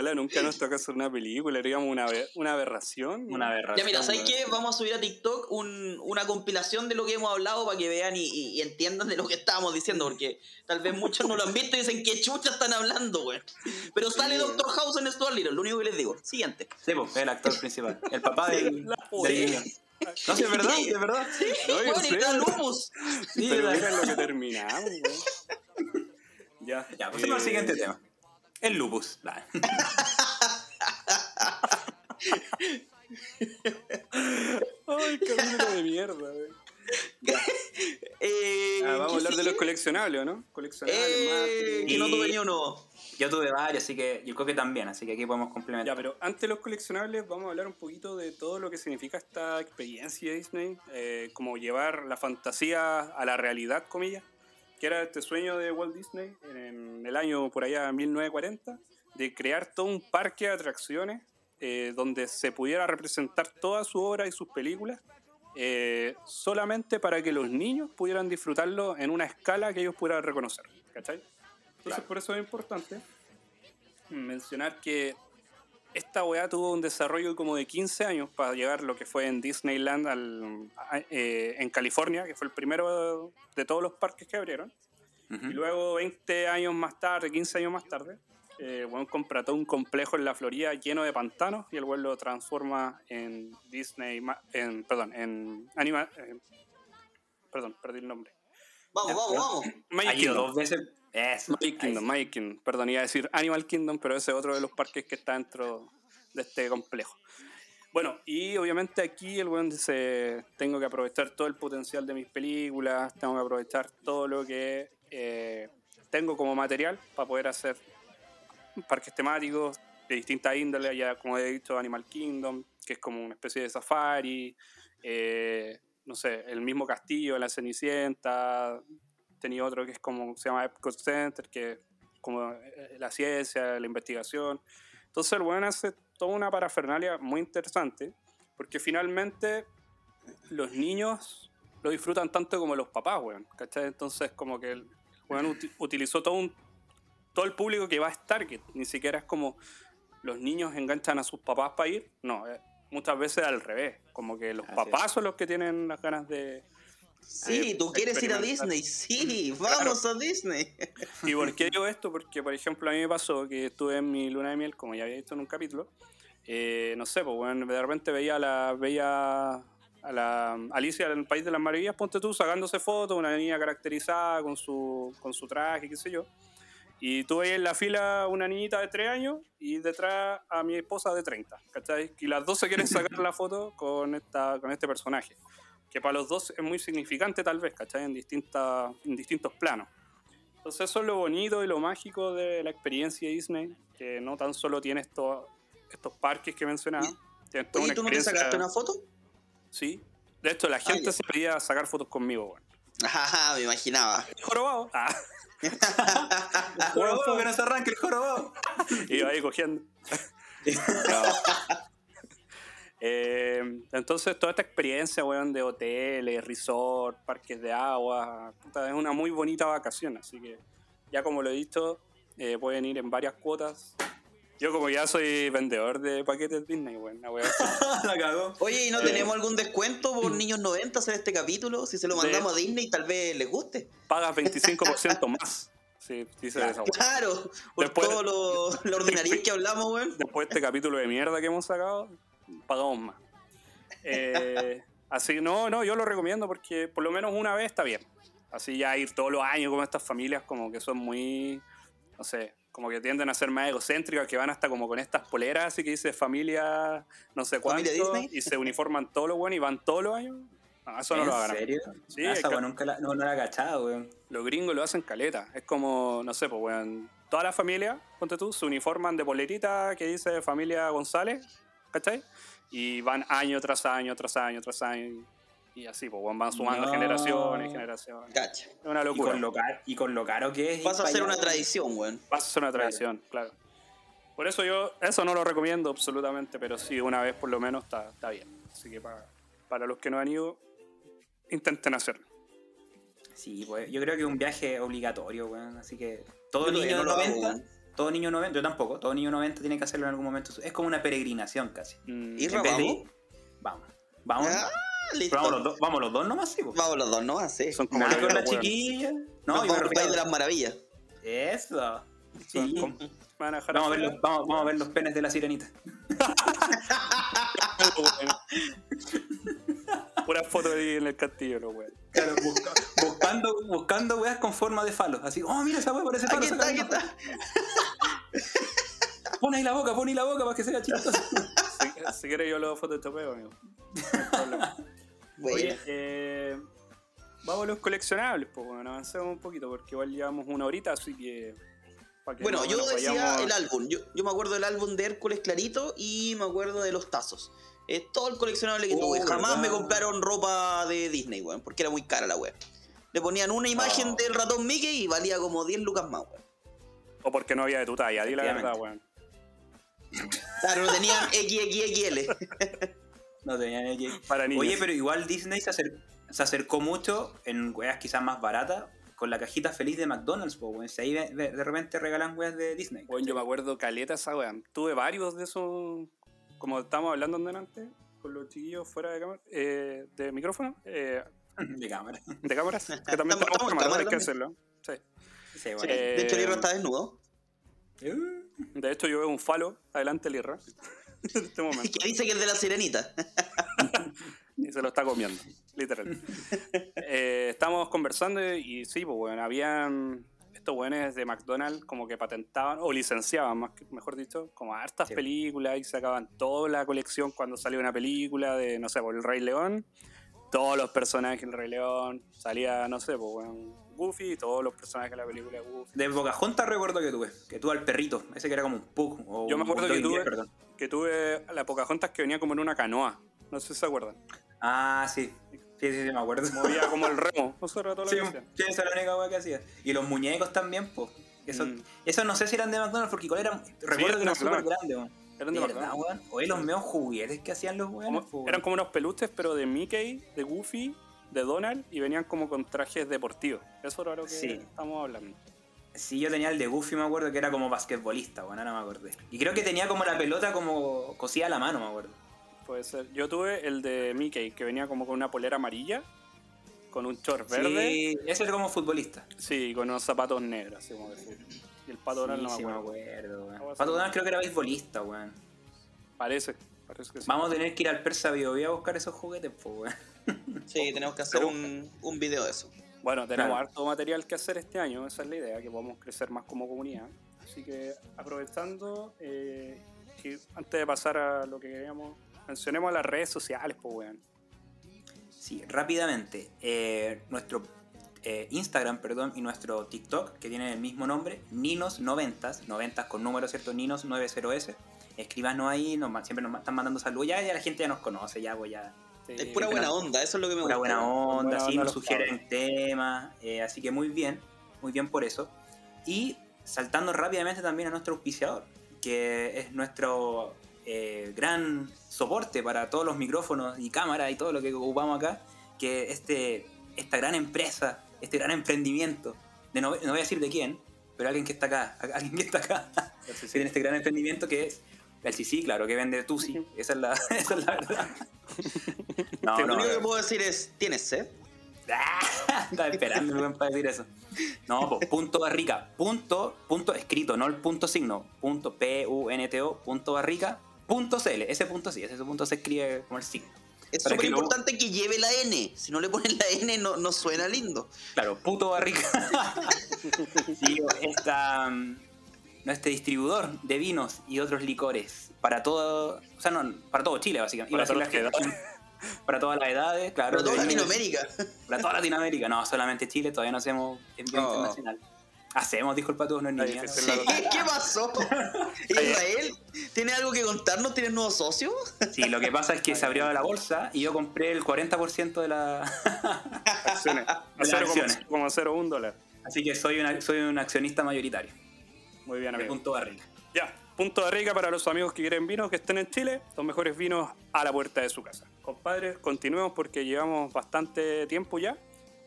Ojalá nunca nos toque hacer una película, haríamos una, una aberración. Una aberración. Ya mira, ¿sabes qué? Vamos a subir a TikTok un- una compilación de lo que hemos hablado para que vean y, y- y entiendan de lo que estábamos diciendo, porque tal vez muchos no lo han visto y dicen qué chucha están hablando, güey. Pero sale Sí, Doctor House en Stuart Little, lo único que les digo. Siguiente. Sí, pues, el actor principal. El papá del, La del niño. No, sí, es verdad, Sí. sí, es verdad. No, Bueno, sé. da lupus. Sí, Pero mira lo que terminamos. Ya. Ya, pasemos al eh, siguiente tema. El lupus. Nah. Ay, capítulo de mierda. Eh, Ah, vamos a ¿qué hablar de los coleccionables, ¿no? Coleccionables, Eh, marketing. que no Y- tuve ni uno. Yo tuve varios, así que yo creo que también, así que aquí podemos complementar. Ya, pero antes de los coleccionables vamos a hablar un poquito de todo lo que significa esta experiencia Disney, eh, como llevar la fantasía a la realidad, comillas, que era este sueño de Walt Disney en el año por allá 1940, de crear todo un parque de atracciones eh, donde se pudiera representar toda su obra y sus películas, eh, solamente para que los niños pudieran disfrutarlo en una escala que ellos pudieran reconocer, ¿cachai? Entonces Claro. por eso es importante mencionar que esta weá tuvo un desarrollo como de 15 años para llegar lo que fue en Disneyland al- eh, en California, que fue el primero de todos los parques que abrieron. Y luego 20 años más tarde, 15 años más tarde, eh, weón compra todo un complejo en la Florida lleno de pantanos y el weón lo transforma en Disney, ma- en, perdón, en Animal... eh, perdón, perdí el nombre. Vamos, vamos, vamos. Ha ido dos veces. Eso. Magic Kingdom. Magic Kingdom. Perdón, iba a decir Animal Kingdom, pero ese es otro de los parques que está dentro de este complejo. Bueno, y obviamente aquí el weón dice, tengo que aprovechar todo el potencial de mis películas, tengo que aprovechar todo lo que eh, tengo como material para poder hacer parques temáticos de distintas índoles, ya como he dicho Animal Kingdom, que es como una especie de safari, eh, no sé, el mismo castillo de la Cenicienta, tenía otro que es como, se llama Epcot Center, que es como eh, la ciencia, la investigación. Entonces el weón hace toda una parafernalia muy interesante, porque finalmente los niños lo disfrutan tanto como los papás, weón. ¿Cachai? Entonces como que el weón uti- utilizó todo un todo el público que va a estar, que ni siquiera es como los niños enganchan a sus papás para ir, no, eh, muchas veces al revés, como que los Así papás son los que tienen las ganas de... Sí, ¿tú quieres ir a. Disney? Sí, vamos a Disney. ¿Y por qué digo esto? Porque, por ejemplo, a mí me pasó que estuve en mi luna de miel, como ya había dicho en un capítulo, eh, no sé, pues bueno, de repente veía a la, veía a la Alicia en el País de las Maravillas, ponte tú, sacándose fotos, una niña caracterizada con su, con su traje, qué sé yo. Y tú veías en la fila una niñita de 3 años y detrás a mi esposa de 30, ¿cachai? Y las dos se quieren sacar la foto con, esta, con este personaje, que para los dos es muy significante tal vez, ¿cachai? En, distintas, en distintos planos. Entonces eso es lo bonito y lo mágico de la experiencia Disney, que no tan solo tiene estos, estos parques que mencionaba, Oye, ¿tú no te sacaste una foto? Sí. De hecho, la gente ya. se pedía sacar fotos conmigo, weón. Ajá, me imaginaba. Jorobado. Ah. Jorobado, que no se arranque el jorobado. Iba ahí cogiendo. No. Eh, entonces, toda esta experiencia, weón, de hoteles, resort, parques de agua, puta, es una muy bonita vacación. Así que, ya como lo he dicho, eh, pueden ir en varias cuotas. Yo, como ya soy vendedor de paquetes Disney, weón, la. La cagó. Oye, ¿y no Eh. tenemos algún descuento por niños 90 hacer este capítulo? Si se lo De- mandamos a Disney, tal vez les guste. pagas 25% más. Sí, dice esa weá. Claro, por Después- todo lo, lo ordinario que hablamos, weón. después de este capítulo de mierda que hemos sacado, pagamos más. Eh, así no, no, yo lo recomiendo porque por lo menos una vez está bien. Así ya ir todos los años con estas familias como que son muy, no sé, como que tienden a ser más egocéntricas, que van hasta como con estas poleras así que dice familia no sé cuánto y se uniforman todos los buenos y van todos los años. No, eso no ¿En lo hagan. serio? Sí, Ah, es esa que- nunca la, no, no la he cachado, weón. Los gringos lo hacen caleta. Es como, no sé, pues, weón. Toda la familia, ponte tú, se uniforman de polerita que dice familia González, ¿cachai? Y van año tras año, tras año, tras año. Y así, pues, van sumando No. generaciones, generaciones. Cacha. Es una Y locura. con, lo caro, y con lo caro que es. Pasa a ser una tradición, weón. Pasa a ser una tradición, claro. Por eso yo, eso no lo recomiendo absolutamente, pero sí, una vez por lo menos está, está bien. Así que para, para los que no han ido, intenten hacerlo. Sí, pues yo creo que es un viaje obligatorio, weón. Así que todo todavía niño no lo hago, 90, weón. Todo niño 90, yo tampoco, todo niño 90 tiene que hacerlo en algún momento. Es como una peregrinación casi. Mm, ¿Y de- vamos? Vamos. Vamos. Ah, listo. Vamos los dos, vamos los dos nomás, sí. Vamos los dos, ¿no? Así. Son como con la chiquilla. No, vamos al país de las maravillas. Eso. Sí. como- me van a dejar Vamos a, ver los, vamos, vamos a ver los penes de la sirenita. Pura foto ahí en el castillo, los weón. Claro, busca- buscando, buscando weas con forma de falo. Así, oh, mira esa wea parece falo. Aquí está, aquí está. Pon ahí la boca, pon ahí la boca para que sea chistoso. Si, si quieres yo lo photoshopeo, amigo. No hay problema. Bueno, Oye, eh, vamos a los coleccionables, pues bueno, avancemos un poquito porque igual llevamos una horita, así que... bueno, no yo decía vayamos- el álbum. Yo, yo me acuerdo del álbum de Hércules Clarito y me acuerdo de los tazos. Es todo el coleccionable que Oh, tuve. Jamás ¿verdad? me compraron ropa de Disney, weón, porque era muy cara la web. Le ponían una imagen Oh. del ratón Mickey y valía como 10 lucas más, weón. O porque no había de tu talla, di la verdad, weón. Claro, no tenían XXXL. No tenían aquí. Para niños. Oye, pero igual Disney se, acer- se acercó mucho en weas quizás más baratas con la cajita feliz de McDonald's, po, weón. Si ahí de, de- de repente regalan weas de Disney. Bueno, yo me acuerdo caleta esa weón. Tuve varios de esos, como estábamos hablando delante, con los chiquillos fuera de cámara, eh, de micrófono, eh, De cámara. de cámaras, que también Estamos- tenemos cámaras, cámara hay que hacerlo. Sí. Bueno. Eh, de hecho, el libro está desnudo. Uh, De hecho, yo veo un falo adelante del Irra en este momento. Que dice que es de la sirenita. y se lo está comiendo, literal. Eh, estábamos conversando y sí, pues bueno, habían estos buenos de McDonald's como que patentaban o licenciaban, más que- mejor dicho, como hartas Sí. películas y sacaban toda la colección cuando salió una película de, no sé, por el Rey León, todos los personajes del Rey León, salía, no sé, pues bueno, Goofy, todos los personajes de la película Goofy. De Pocahontas recuerdo que tuve. Que tuve al perrito. Ese que era como un pug. O Yo me acuerdo que tuve- perdón. Que tuve la Pocahontas que venía como en una canoa, no sé si se acuerdan. Ah, sí. Sí, sí, sí, me acuerdo. Movía como el remo, eso era todo lo Sí, que sí, esa era la única wea que hacía. Y los muñecos también, pues. Eso, Mm. eso no sé si eran de McDonald's porque igual eran. Recuerdo que eran súper grandes, weón. Eran De de verdad, McDonald's. weón. Oye, los meos juguetes que hacían los weones. Eran como unos peluches, pero de Mickey, de Goofy, de Donald, y venían como con trajes deportivos. Eso era lo que Sí. estamos hablando. Sí, yo tenía el de Goofy, me acuerdo que era como basquetbolista, bueno, ahora me acordé. Y creo que tenía como la pelota como cosida a la mano, me acuerdo. Puede ser. Yo tuve el de Mickey, que venía como con una polera amarilla, con un short verde, Sí, ese era como futbolista. sí, con unos zapatos negros, así como decir. Y el pato Donald sí, no me sí, acuerdo. acuerdo, weón. Algo así. Pato Donald creo que era beisbolista, weón. Parece, parece que sí. Vamos a tener que ir al Persa Bio a buscar esos juguetes, pues, weón. Sí, tenemos que hacer un, un video de eso. Bueno, tenemos Claro. harto material que hacer este año, esa es la idea, que podamos crecer más como comunidad. Así que aprovechando, eh, y antes de pasar a lo que queríamos, mencionemos las redes sociales, pues weón. Sí, rápidamente. eh, nuestro eh, Instagram, perdón, y nuestro TikTok, que tienen el mismo nombre, Ninos90, 90 con número, ¿cierto? Ninos90S. Escríbanos ahí, nos, siempre nos están mandando saludos. Ya, ya la gente ya nos conoce, ya, pues ya. Sí, Es pura buena onda, eso es lo que me Pura gusta. buena onda, Buena sí, onda nos sugieren temas. eh, así que muy bien, muy bien por eso. Y saltando rápidamente también a nuestro auspiciador, que es nuestro eh, gran soporte para todos los micrófonos y cámaras y todo lo que ocupamos acá, que este, esta gran empresa, este gran emprendimiento, de no, no voy a decir de quién, pero alguien que está acá, alguien que está acá, tiene este gran emprendimiento que es el CC, claro, que vende Tusi, esa es la, esa es la verdad. No, Lo único que puedo decir es, ¿tienes sed? Estaba esperando para decir eso. No, pues punto barrica. Punto, punto escrito, no el punto signo. Punto P-U-N-T-O, punto barrica, punto CL. Ese punto sí, ese punto se escribe como el signo. Es súper que lo- importante que lleve la N. Si no le ponen la N, no, no suena lindo. Claro, puto barrica. sí, esta, mm, este distribuidor de vinos y otros licores para todo, o sea, no, para todo Chile, básicamente. Para a todas las la- Para todas las edades, claro. Toda. Latinoamérica. Para toda Latinoamérica, no, solamente Chile, todavía no hacemos envío Oh. internacional. Hacemos, dijo el pato, no es niña. Sí, ¿Qué pasó? Israel, ¿tiene algo que contarnos? ¿Tienes nuevos socios? Sí, lo que pasa es que se abrió la bolsa y yo compré el 40% de la. Acciones. A De las acciones. 0,01 dólar. Así que soy, una, soy un accionista mayoritario. Muy bien, De amigo. punto barriga. Ya, punto de rica para los amigos que quieren vinos que estén en Chile, los mejores vinos a la puerta de su casa. Compadres, continuemos porque llevamos bastante tiempo ya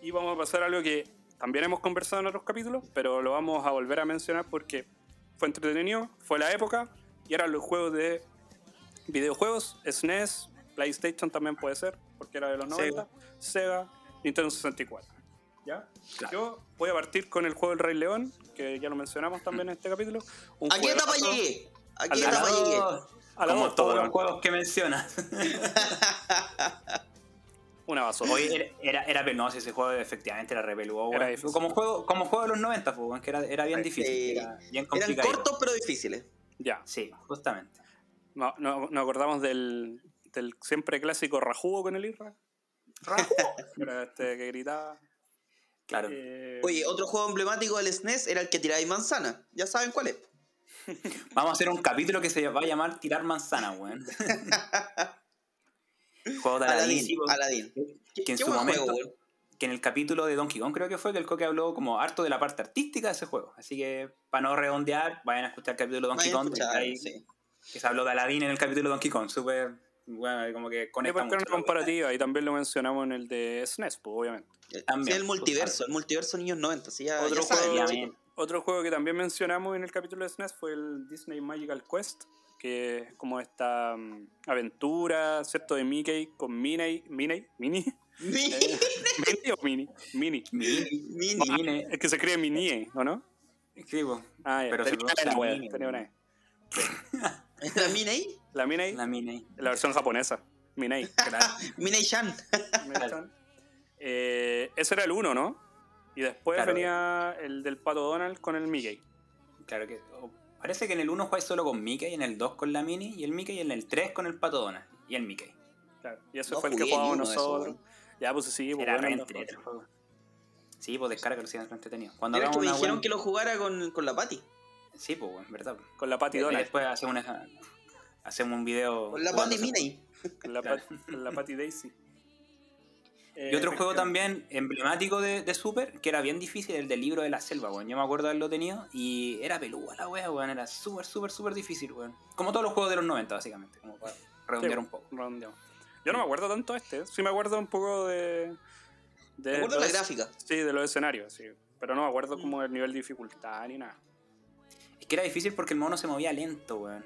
Y vamos a pasar a algo que también hemos conversado en otros capítulos, pero lo vamos a volver a mencionar porque fue entretenido, fue la época y eran los juegos de videojuegos, SNES, PlayStation también puede ser, porque era de los 90, Sega, Nintendo 64. ¿Ya? Claro. Yo voy a partir con el juego del Rey León, que ya lo mencionamos también en este capítulo. Un ¿A qué etapa juegazo. llegué? ¿A Al qué de etapa la- llegué? A la Como dos, todos los juegos que mencionas. Una basura. Oye, era, era, era penoso ese juego, efectivamente era re peludo, Era weón. difícil. Como juego, como juego de los 90, pues, que era, era bien Sí. difícil. Era bien Eran complicado. cortos pero difíciles. Ya. Sí, justamente. No, no- nos acordamos del, del siempre clásico Rajugo con el Irra. Rajugo. Era este que gritaba. Claro. Eh, Oye, otro juego emblemático del SNES era el que tiraba manzana. Ya saben cuál es. Vamos a hacer un capítulo que se va a llamar Tirar Manzana, weón. juego de Aladdin. Aladdin. Aladdin. ¿Qué, Que en su momento, juego, que en el capítulo de Donkey Kong creo que fue que el Coque habló como harto de la parte artística de ese juego. Así que, para no redondear, vayan a escuchar el capítulo de Donkey Vayan Kong. escuchar, ahí, sí. Que se habló de Aladdin en el capítulo de Donkey Kong. Súper, bueno, como que conecta era mucho. una comparativa y también lo mencionamos en el de SNES, pues, obviamente. También, Sí, el pues, multiverso, el multiverso niños 90. Sí, ya, Otro ya juego- También. Otro juego que también mencionamos en el capítulo de SNES fue el Disney Magical Quest, que es como esta mm, aventura, ¿cierto? De Mickey con Minnie. ¿Minnie? ¿Minnie? Eh, ¿Minnie o Minnie? Minnie. Mini, Mini. Mini. Es que se cree Minnie, ¿o no? Sí, pues, Ah, ya. Pero se tenía pronuncia una Minnie, tenía una E. ¿La Mini? La Minnie, la versión japonesa. Minnie. Claro. Mini-chan. Minnie-chan. Eh, ese era el 1, ¿no? Y después Claro. venía el del Pato Donald con el Mickey. Claro que. Parece que en el 1 jugáis solo con Mickey, en el 2 con la Mini, y el Mickey en el 3 con el Pato Donald. Y el Mickey. Claro. Y ese No fue el que jugábamos nosotros. ya, pues sí, pues Era bueno, re anda, entrete el juego. Sí, pues descarga si es entretenido. Cuando Era el que me dijeron buena- que lo jugara con, con la Patty. Sí, pues, bueno, verdad. Con la Patty Y Donald. después hacemos, una, hacemos un video. Con la Patty. Con la, Claro. Pat- con la Patty Daisy. Eh, Y otro juego también emblemático de, de Super, que era bien difícil, el del libro de la selva, weón. Yo me acuerdo de haberlo tenido y era pelúa la wea, weón. Era súper, súper, súper difícil, weón. Como todos los juegos de los 90, básicamente. Como para redondear Sí, un poco. redondeamos. Yo no me acuerdo tanto de este. Sí me acuerdo un poco de... de Me acuerdo de la gráfica. Sí, de los escenarios, sí. Pero no me acuerdo como del nivel de dificultad ni nada. Es que era difícil porque el mono se movía lento, weón.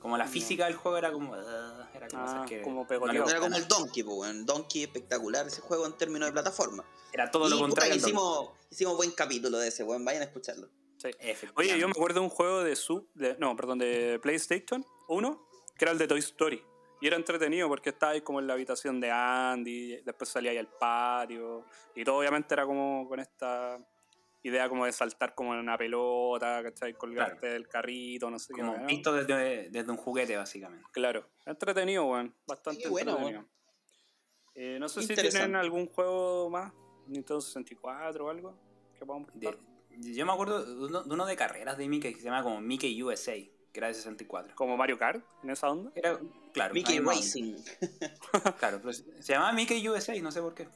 Como la física del juego era como. ah, era como, Ah, que como no. Era como el Donkey, weón. Donkey espectacular ese juego en términos de plataforma. Era todo lo y, contrario. hicimos, hicimos buen capítulo de ese, weón. Vayan a escucharlo. Sí. Oye, yo me acuerdo de un juego de sub, de, no, perdón, de PlayStation 1, que era el de Toy Story. Y era entretenido porque estaba ahí como en la habitación de Andy, después salía ahí al patio, y todo obviamente era como con esta idea como de saltar como en una pelota, ¿cachai? Colgarte Claro. del carrito, no sé qué. Como visto desde, desde un juguete, básicamente. Claro, entretenido, weón. Bastante bueno, entretenido. Eh, no sé si tienen algún juego más, Nintendo 64 o algo, que podamos De- yo me acuerdo de uno, de uno de carreras de Mickey que se llama como Mickey USA, que era de 64. Como Mario Kart, en esa onda. Era, claro, Mickey Racing. Claro, pero se se llamaba Mickey USA, no sé por qué.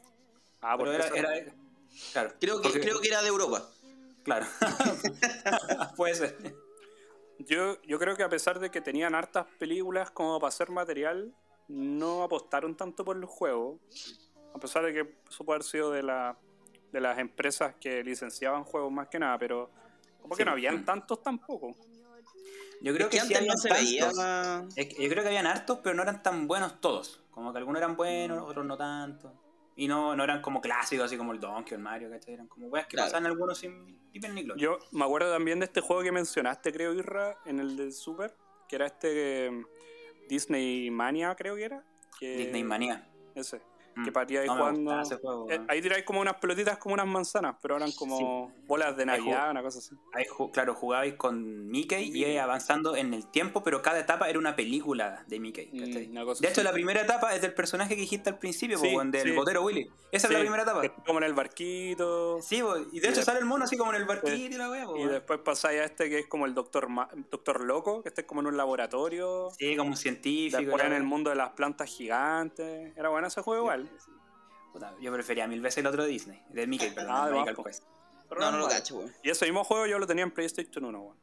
Ah, Pero porque era, eso- era- claro, Creo que, porque- creo que era de Europa. Claro. Puede ser. Yo, yo creo que a pesar de que tenían hartas películas como para hacer material, no apostaron tanto por los juegos. A pesar de que eso puede haber sido de, la, de las empresas que licenciaban juegos más que nada, pero como que Sí. no habían tantos tampoco. Yo creo Es que que, sí antes no se veía. tantos. Es que yo creo que habían hartos, pero no eran tan buenos todos. Como que algunos eran buenos, otros no tanto. Y no, no eran como clásicos, así como el Donkey o el Mario, ¿cachai? Eran como weas que Claro. pasaban algunos sin ni pena ni gloria. Yo me acuerdo también de este juego que mencionaste, creo, Irra, en el del Super, que era este eh, Disney Mania, creo que era. Que, Disney Manía. Ese. Mm. Que No jugando. gustaba ese juego, Eh, ahí tiráis como unas pelotitas como unas manzanas, pero eran como bolas de Ahí Navidad, una cosa así. Ahí, claro, jugabais con Mickey y avanzando en el tiempo, pero cada etapa era una película de Mickey. Mm, De hecho, así. la primera etapa es del personaje que dijiste al principio, Sí, del sí. botero Willy. Esa es la primera etapa. como en el barquito. Sí, po, y de hecho sale el mono así como en el barquito y la wea, po, Y después pasáis a este que es como el doctor, Ma- doctor loco, que está como en un laboratorio. Sí, como un científico. Después en el mundo de las plantas gigantes. Era bueno ese juego igual. Puta, yo prefería mil veces el otro de Disney, de Mickey, perdón, Ah, de. Quest. Pero No, era no lo cacho, weón. Y ese mismo juego yo lo tenía en PlayStation 1, weón.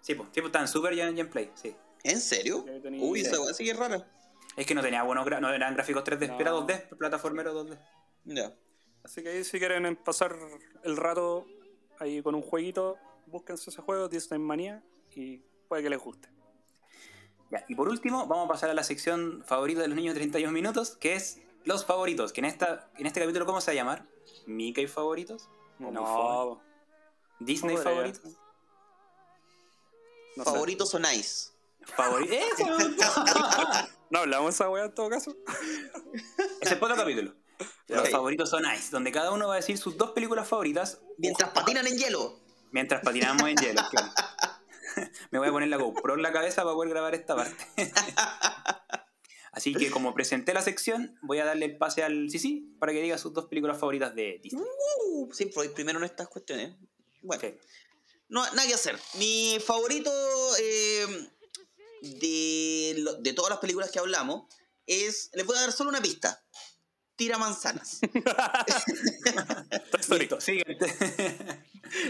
Sí, pues, sí, pues, está en Super y en, Play, sí. ¿En serio? Ya Uy, esa weá sí que es rara. Es que no tenía buenos no eran gráficos 3D, No. era 2D, plataformero 2D. Ya. Así que ahí si quieren pasar el rato ahí con un jueguito, búsquense ese juego, Disney Manía, y puede que les guste. Ya, y por último, vamos a pasar a la sección favorita de los niños de 31 minutos, que es los favoritos. Que en, esta, en este capítulo, ¿cómo se va a llamar? ¿Mickey favoritos? No, ¿Disney favoritos? no sé. Favoritos o nice. ¿Favoritos? ¡Eso me gustó! No hablamos esa weá en todo caso. es el otro capítulo. Los favoritos son nice, donde cada uno va a decir sus dos películas favoritas Mientras patinan en hielo. mientras patinamos en hielo. claro. Me voy a poner la GoPro en la cabeza para poder grabar esta parte. Así que como presenté la sección, voy a darle el pase al Sisi para que diga sus dos películas favoritas de Disney. Uh, siempre voy primero en estas cuestiones. Bueno, Ok. no, nada que hacer. Mi favorito eh, de, lo- de todas las películas que hablamos es. Les voy a dar solo una pista. Tira manzanas. Listo, siguiente.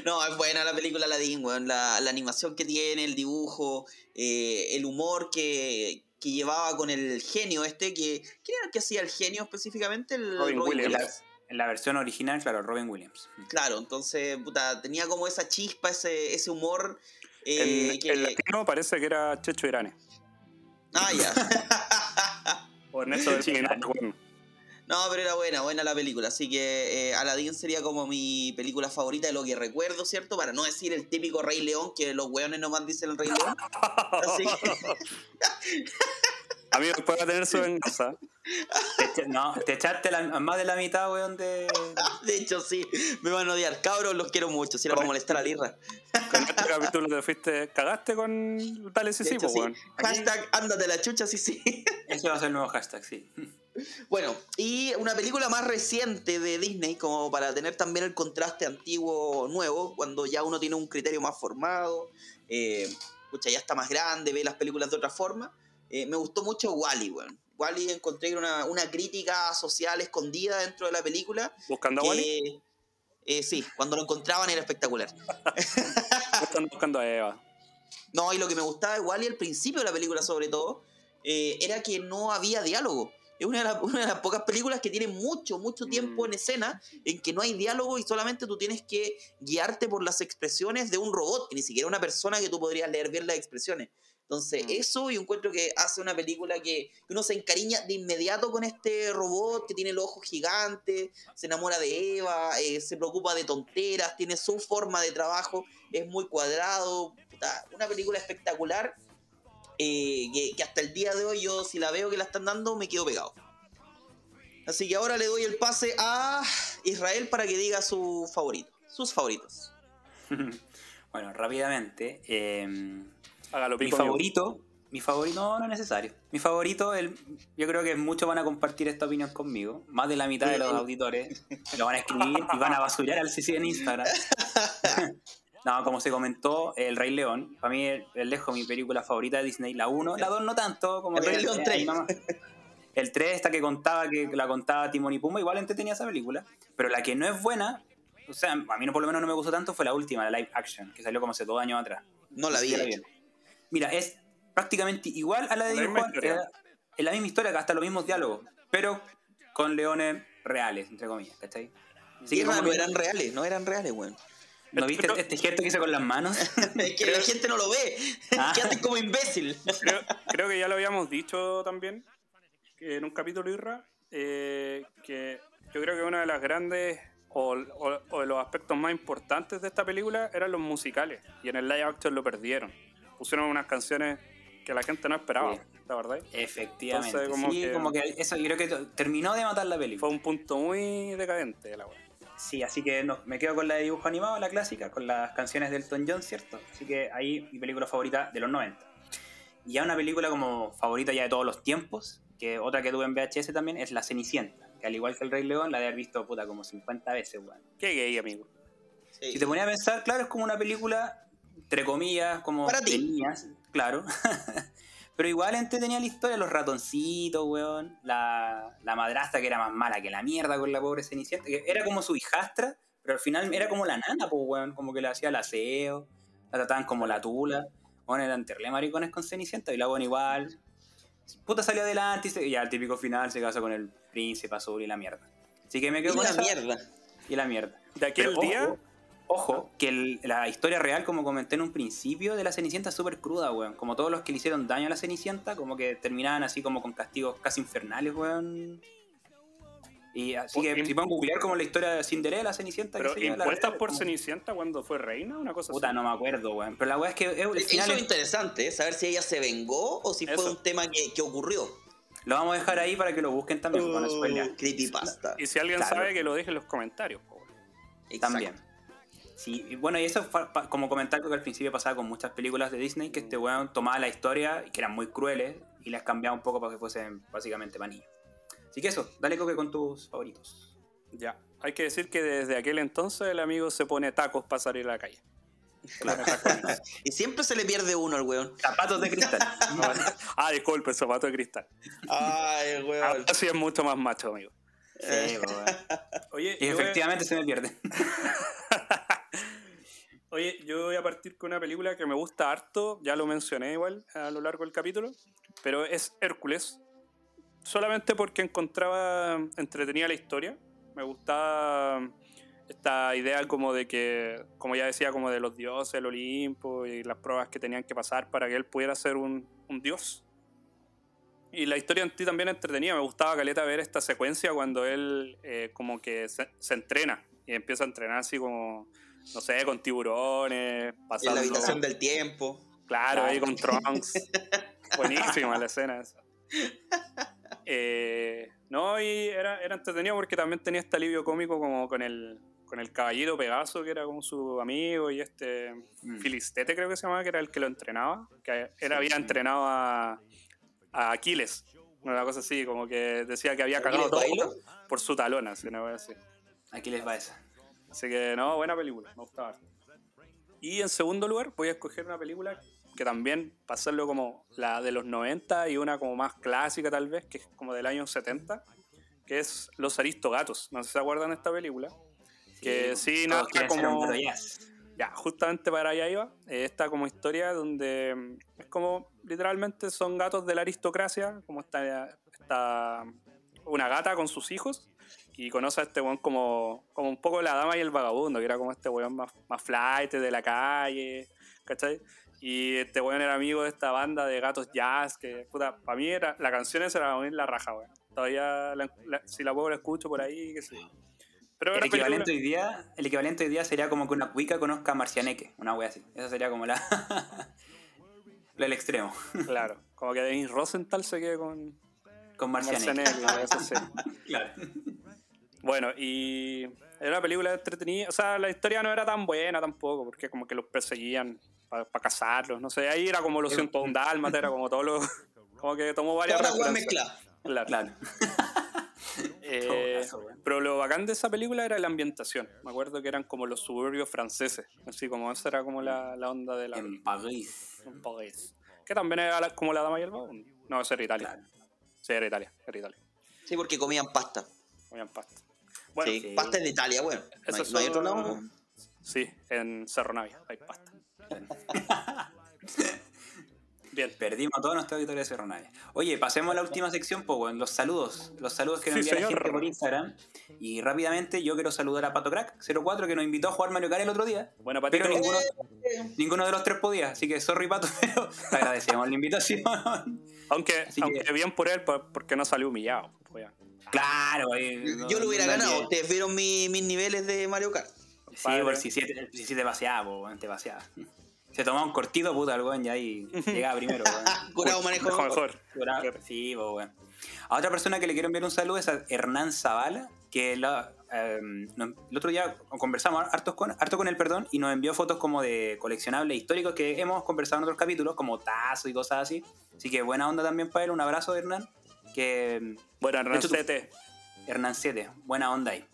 No, es buena la película Aladdin, weón. La, la animación que tiene, el dibujo, eh, el humor que, que llevaba con el genio este. que ¿Quién era el que hacía el genio específicamente? El Robin Williams. En la versión original, claro, Robin Williams. Claro, entonces, puta, tenía como esa chispa, ese, ese humor. eh, En, que- en latino parece que era Checho Irane. Ah, ya. O Ernesto del claro. bueno. No, pero era buena, buena la película. Así que eh, Aladdin sería como mi película favorita de lo que recuerdo, ¿cierto? Para no decir el típico Rey León, que los weones nomás dicen el Rey León. Así que, Amigos, después va a tener su venganza. Te no, te echaste la- más de la mitad, weón, de... de hecho, sí, me van a odiar. Cabros, los quiero mucho. Si era para molestar a Lirra. Con este capítulo te fuiste, cagaste con Sisi, hecho, po, sí. weón. Hashtag ándate la chucha, sí, sí. Ese va a ser el nuevo hashtag, sí. Bueno, y una película más reciente de Disney, como para tener también el contraste antiguo-nuevo, cuando ya uno tiene un criterio más formado, eh, pucha, ya está más grande, ve las películas de otra forma. Eh, me gustó mucho Wally, weón. Wally encontré una, una crítica social escondida dentro de la película. Buscando a Wally. eh, sí, cuando lo encontraban era espectacular. Están buscando a Eva. No, y lo que me gustaba de Wally al principio de la película, sobre todo, eh, era que no había diálogo. Es una de, las, una de las pocas películas que tiene mucho, mucho tiempo Mm. en escena en que no hay diálogo y solamente tú tienes que guiarte por las expresiones de un robot, que ni siquiera una persona que tú podrías leer bien las expresiones. Entonces, Mm. eso yo encuentro que hace una película que, uno se encariña de inmediato con este robot que tiene los ojos gigantes, se enamora de Eva, eh, se preocupa de tonteras, tiene su forma de trabajo, es muy cuadrado. una película espectacular eh, que, que hasta el día de hoy yo si la veo que la están dando me quedo pegado. Así que ahora le doy el pase a Israel para que diga su favorito, sus favoritos. bueno, rápidamente. eh, Hágalo mi favorito, mi favorito, no, no es necesario. Mi favorito, el, yo creo que muchos van a compartir esta opinión conmigo. Más de la mitad de los auditores lo van a escribir y van a basurar al CC en Instagram. No, como se comentó, El Rey León, para mí el, el lejos mi película favorita de Disney, la 1, la 2 no tanto, como El que Rey León eh, 3. ahí nomás. El 3, esta que contaba, que la contaba Timón y Pumba, igual entretenía esa película, pero la que no es buena, o sea, a mí no, por lo menos no me gustó tanto, fue la última, la live action, que salió como hace dos años atrás. No la vi. Sí, la. Mira, es prácticamente igual a la de Juan, historia. es la misma historia, que hasta los mismos diálogos, pero con leones reales, entre comillas, ¿cachai? Así que no eran reales, no eran reales, weón. ¿No viste Pero- este gesto que hice con las manos? Es que la gente no lo ve. Ah. Quédate como imbécil. Creo, creo que ya lo habíamos dicho también que en un capítulo Irra, eh, que yo creo que una de las grandes o, o- o de los aspectos más importantes de esta película eran los musicales y en el live action lo perdieron. Pusieron unas canciones que la gente no esperaba, Sí. la verdad. Efectivamente. Entonces, como sí, que- como que eso yo creo que terminó de matar la película. Fue un punto muy decadente de la wea. Sí, así que no, me quedo con la de dibujo animado, la clásica, con las canciones de Elton John, ¿cierto? Así que ahí mi película favorita de los 90. Y ya una película como favorita ya de todos los tiempos, que otra que tuve en VHS también, es La Cenicienta, que al igual que El Rey León, la de haber visto puta como 50 veces, weón. Qué gay, amigo. Sí. Si te ponías a pensar, claro, es como una película, entre comillas, como Para ti. de niñas, claro. Pero igual entretenía la historia, los ratoncitos, weón. La, la madrastra que era más mala que la mierda con la pobre Cenicienta. Que era como su hijastra, pero al final era como la nana, pues, weón. Como que le hacía el aseo, la trataban como la tula. Bueno, eran terrible maricones con Cenicienta y la buena igual. Puta salió adelante y, se- y ya el típico final se casa con el príncipe azul y la mierda. Así que me Y quedo con la esa mierda. y la mierda. De aquel Pero día, Ojo, ojo, que el- la historia real, como comenté en un principio, de la Cenicienta es súper cruda, weón. Como todos los que le hicieron daño a la Cenicienta, como que terminaban así como con castigos casi infernales, weón. Y así Por- que si pueden googlear como la historia de Cinderella, Cenicienta, pero que se llama, la impuestas por como- Cenicienta cuando fue reina, una cosa Puta, así. no me acuerdo, weón. Pero la weá es que eh, el final Eso es es- interesante, ¿eh? saber si ella se vengó o si fue un tema que, que ocurrió. lo vamos a dejar ahí para que lo busquen también. Oh, creepypasta. Y si alguien Claro. sabe, que lo deje en los comentarios. po. También. Sí, y bueno, y eso fue como comentar que al principio pasaba con muchas películas de Disney, que este weón tomaba la historia, que eran muy crueles, y las cambiaba un poco para que fuesen básicamente manillas. Así que eso, dale coque con tus favoritos. Ya. Hay que decir que desde aquel entonces el amigo se pone tacos para salir a la calle. Tacones. Y siempre se le pierde uno al weón. Zapatos de cristal. ah, disculpe, zapato de cristal. Ay, weón. Así es mucho más macho, amigo. Sí, po, weón. Oye, Y efectivamente se me pierde. Oye, yo voy a partir con una película que me gusta harto, ya lo mencioné igual a lo largo del capítulo, pero es Hércules. Solamente porque encontraba entretenida la historia. Me gustaba esta idea como de que, como ya decía, como de los dioses, el Olimpo y las pruebas que tenían que pasar para que él pudiera ser un, dios. Y la historia en ti también entretenida. Me gustaba, Caleta, ver esta secuencia cuando él eh, como que se entrena y empieza a entrenar así como, no sé, con tiburones, En pasando... la habitación del tiempo. Claro, ahí con Trunks. Buenísima la escena esa. Eh, no, y era, era entretenido porque también tenía este alivio cómico como con el, con el caballero Pegaso, que era como su amigo, y este Mm. Filistete creo que se llamaba, que era el que lo entrenaba, que él había entrenado a, a Aquiles. Una cosa así, como que decía que había cagado todo ¿Aquiles por su talón, así, una cosa así. Aquí les va esa. Así que no, buena película, me gustaba. Y en segundo lugar voy a escoger una película que también pasarlo como la de los 90 y una como más clásica tal vez, que es como del año 70, que es Los Aristogatos. No sé si se acuerdan de esta película. Que sí, nada, quieren ser como-. Ya, justamente para allá iba. Eh, esta como historia donde mm, es como literalmente son gatos de la aristocracia, como está, está una gata con sus hijos y conoce a este weón como, como un poco la dama y el vagabundo, que era como este weón más, más flight de la calle, ¿cachai? Y este weón era amigo de esta banda de gatos jazz, que puta, para mí era, la canción esa era la raja, weón. Todavía la- la- si la puedo la escucho por ahí, qué sé yo. Pero El película- equivalente, hoy día, el equivalente hoy día sería como que una cuica conozca a Marcianeque, una wea así. Esa sería como la. del extremo. Claro, como que Denis Rosenthal se quede con Con Marcianeque. Marcianeque. Claro. Bueno, y era una película entretenida. O sea, la historia no era tan buena tampoco, porque como que los perseguían para cazarlos. No sé, ahí era como los 101 Dálmata, era como todo lo. Como que tomó varias Toda la weá referencias. mezclada. Claro. Claro. Eh, eso, pero lo bacán de esa película era la ambientación. Me acuerdo que eran como los suburbios franceses. Así como esa era como la, la onda de la. En París. en París. Que también era la- como la dama y el vagabundo. No, esa era Italia. Claro. Sí, era Italia. Era Italia. Sí, porque comían pasta. Comían pasta. Bueno, sí, pasta en Italia, bueno. No hay, Eso no hay otro son- lado. Sí, en Cerro Navia hay pasta. Bien. Perdimos a todo nuestro auditorio de Cerro Navia. Oye, pasemos a la última sección, pues, weón, los saludos. Los saludos que nos Sí, envía la gente por Instagram. Y rápidamente yo quiero saludar a Pato Crack 04 que nos invitó a jugar Mario Kart el otro día. Bueno, Patito, Pero ninguno, ninguno de los tres podía, así que sorry Pato, pero te agradecemos la invitación. aunque, Así aunque que- bien por él, por- porque no salió humillado. pues. Claro, ahí, Yo lo hubiera no- ganado. no- Ustedes vieron mi- mis niveles de Mario Kart. Sí, por si sí te, si te paseaba, po, te. Se tomaba un cortito, puta, el weón, ya ahí llegaba primero, weón. Curado manejo Mejor, mejor. Curado. Sí, weón. A otra persona que le quiero enviar un saludo es a Hernán Zavala, que la- nos- el otro día conversamos hartos con, harto con él, perdón, y nos envió fotos como de coleccionables históricos que hemos conversado en otros capítulos, como tazos y cosas así. Así que buena onda también para él, un abrazo, Hernán. Que Bueno, De hecho, Hernancete. Hernán 7, buena onda ahí.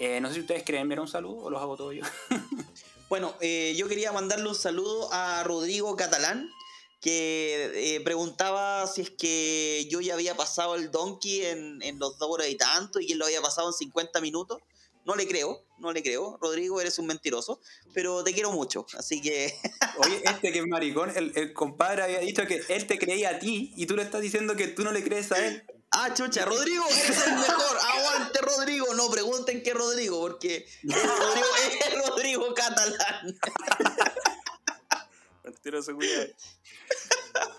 Eh, no sé si ustedes quieren enviar un saludo o los hago todos yo. Bueno, eh, yo quería mandarle un saludo a Rodrigo Catalán, que eh, preguntaba si es que yo ya había pasado el Donkey en, en los dos horas y tanto y que él lo había pasado en 50 minutos. No le creo, no le creo. Rodrigo, eres un mentiroso, pero te quiero mucho. Así que Oye, este que es maricón, el, el compadre había dicho que él te creía a ti y tú le estás diciendo que tú no le crees a él. Ah, chucha, Rodrigo, eres el mejor. Aguante, Rodrigo. No, bien que Rodrigo, porque es Rodrigo, es Rodrigo catalán. Mentiroso, cuidado.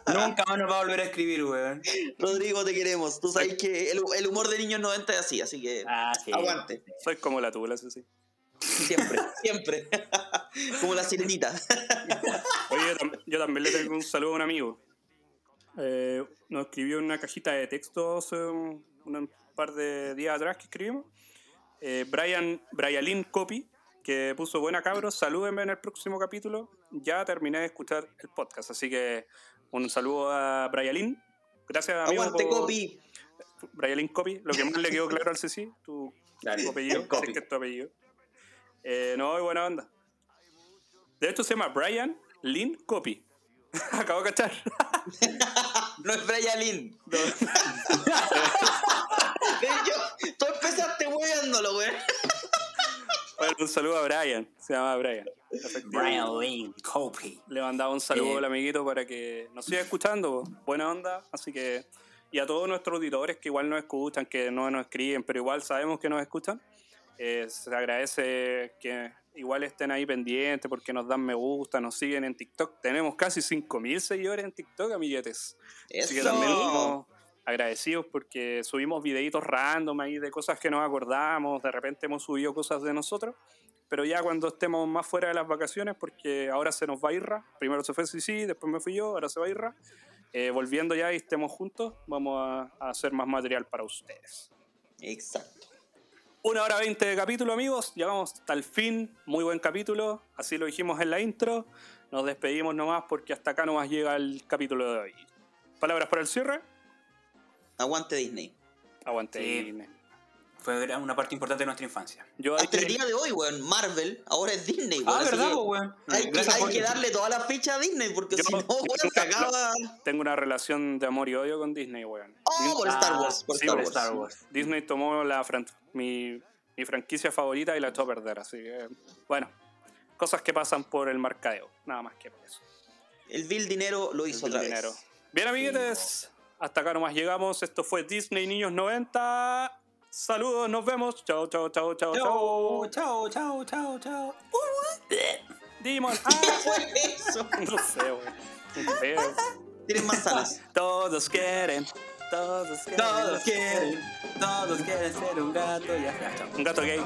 Nunca más nos va a volver a escribir, weón. Rodrigo, te queremos. Tú sabes que el, el humor de niños 90 es así, así que Ah, sí. aguante. Soy como la tula, eso sí. Siempre, siempre. Como la sirenita. Oye, yo, tam- yo también le tengo un saludo a un amigo. Eh, nos escribió una cajita de texto hace un, un par de días atrás que escribimos. Eh, Brian, Brian Copy, que puso buena cabros, salúdenme en el próximo capítulo. Ya terminé de escuchar el podcast, así que un saludo a Brian. Gracias, amigo. Aguante, por- Copi. Brian Copy, lo que más le quedó claro al Ceci, tu, Dale, tu apellido, el Copy. es que es tu apellido. Eh, no, buena onda. De hecho se llama Brian Lynn Copy. Acabo de cachar. No es Brian Lynn. No. Yo, tú empezaste hueándolo, güey. Bueno, un saludo a Brian. Se llama Brian. Brian Lane Copy. Le mandaba un saludo Eh. al amiguito para que nos siga escuchando. Buena onda. Así que. Y a todos nuestros auditores que igual nos escuchan, que no nos escriben, pero igual sabemos que nos escuchan. eh, se agradece que igual estén ahí pendientes porque nos dan me gusta, nos siguen en TikTok. Tenemos casi 5.000 seguidores en TikTok, amiguetes. Así que también estamos agradecidos porque subimos videitos random ahí de cosas que nos acordamos, de repente hemos subido cosas de nosotros, pero ya cuando estemos más fuera de las vacaciones, porque ahora se nos va Irra, primero se fue Sisi, después me fui yo, ahora se va Irra, eh, volviendo ya y estemos juntos, vamos a, a hacer más material para ustedes. Exacto. Una hora veinte de capítulo, amigos. Llegamos hasta el fin. Muy buen capítulo. Así lo dijimos en la intro. Nos despedimos nomás porque hasta acá nomás llega el capítulo de hoy. ¿Palabras para el cierre? Aguante Disney. Aguante. Sí. Disney. Fue una parte importante de nuestra infancia. Yo a Hasta el Disney- día de hoy, weón, Marvel ahora es Disney, weón. Ah, ¿verdad, weón? Hay, que, hay que darle toda la ficha a Disney, porque Yo- si no, weón, se acaba. tengo una relación de amor y odio con Disney, weón. Oh, por Star Ah, Wars, por sí, Star por Wars. Star Wars. Disney tomó la fran- mi, mi franquicia favorita y la echó a perder. Así que, bueno, cosas que pasan por el mercadeo. Nada más que por eso. El Bill Dinero lo hizo El otra dinero. vez. Bien, amiguetes. Hasta acá nomás llegamos. Esto fue Disney Niños 90. Saludos, nos vemos. Chao, chao, chao, chao, chao. Chao, chao, chao, chao. Demon. Ah, fue eso? no sé. Qué feo. Tienen manzanas. Todos quieren. Todos quieren. Todos quieren, todos quieren ser un gato. Ya, ya, chao. Un gato gay.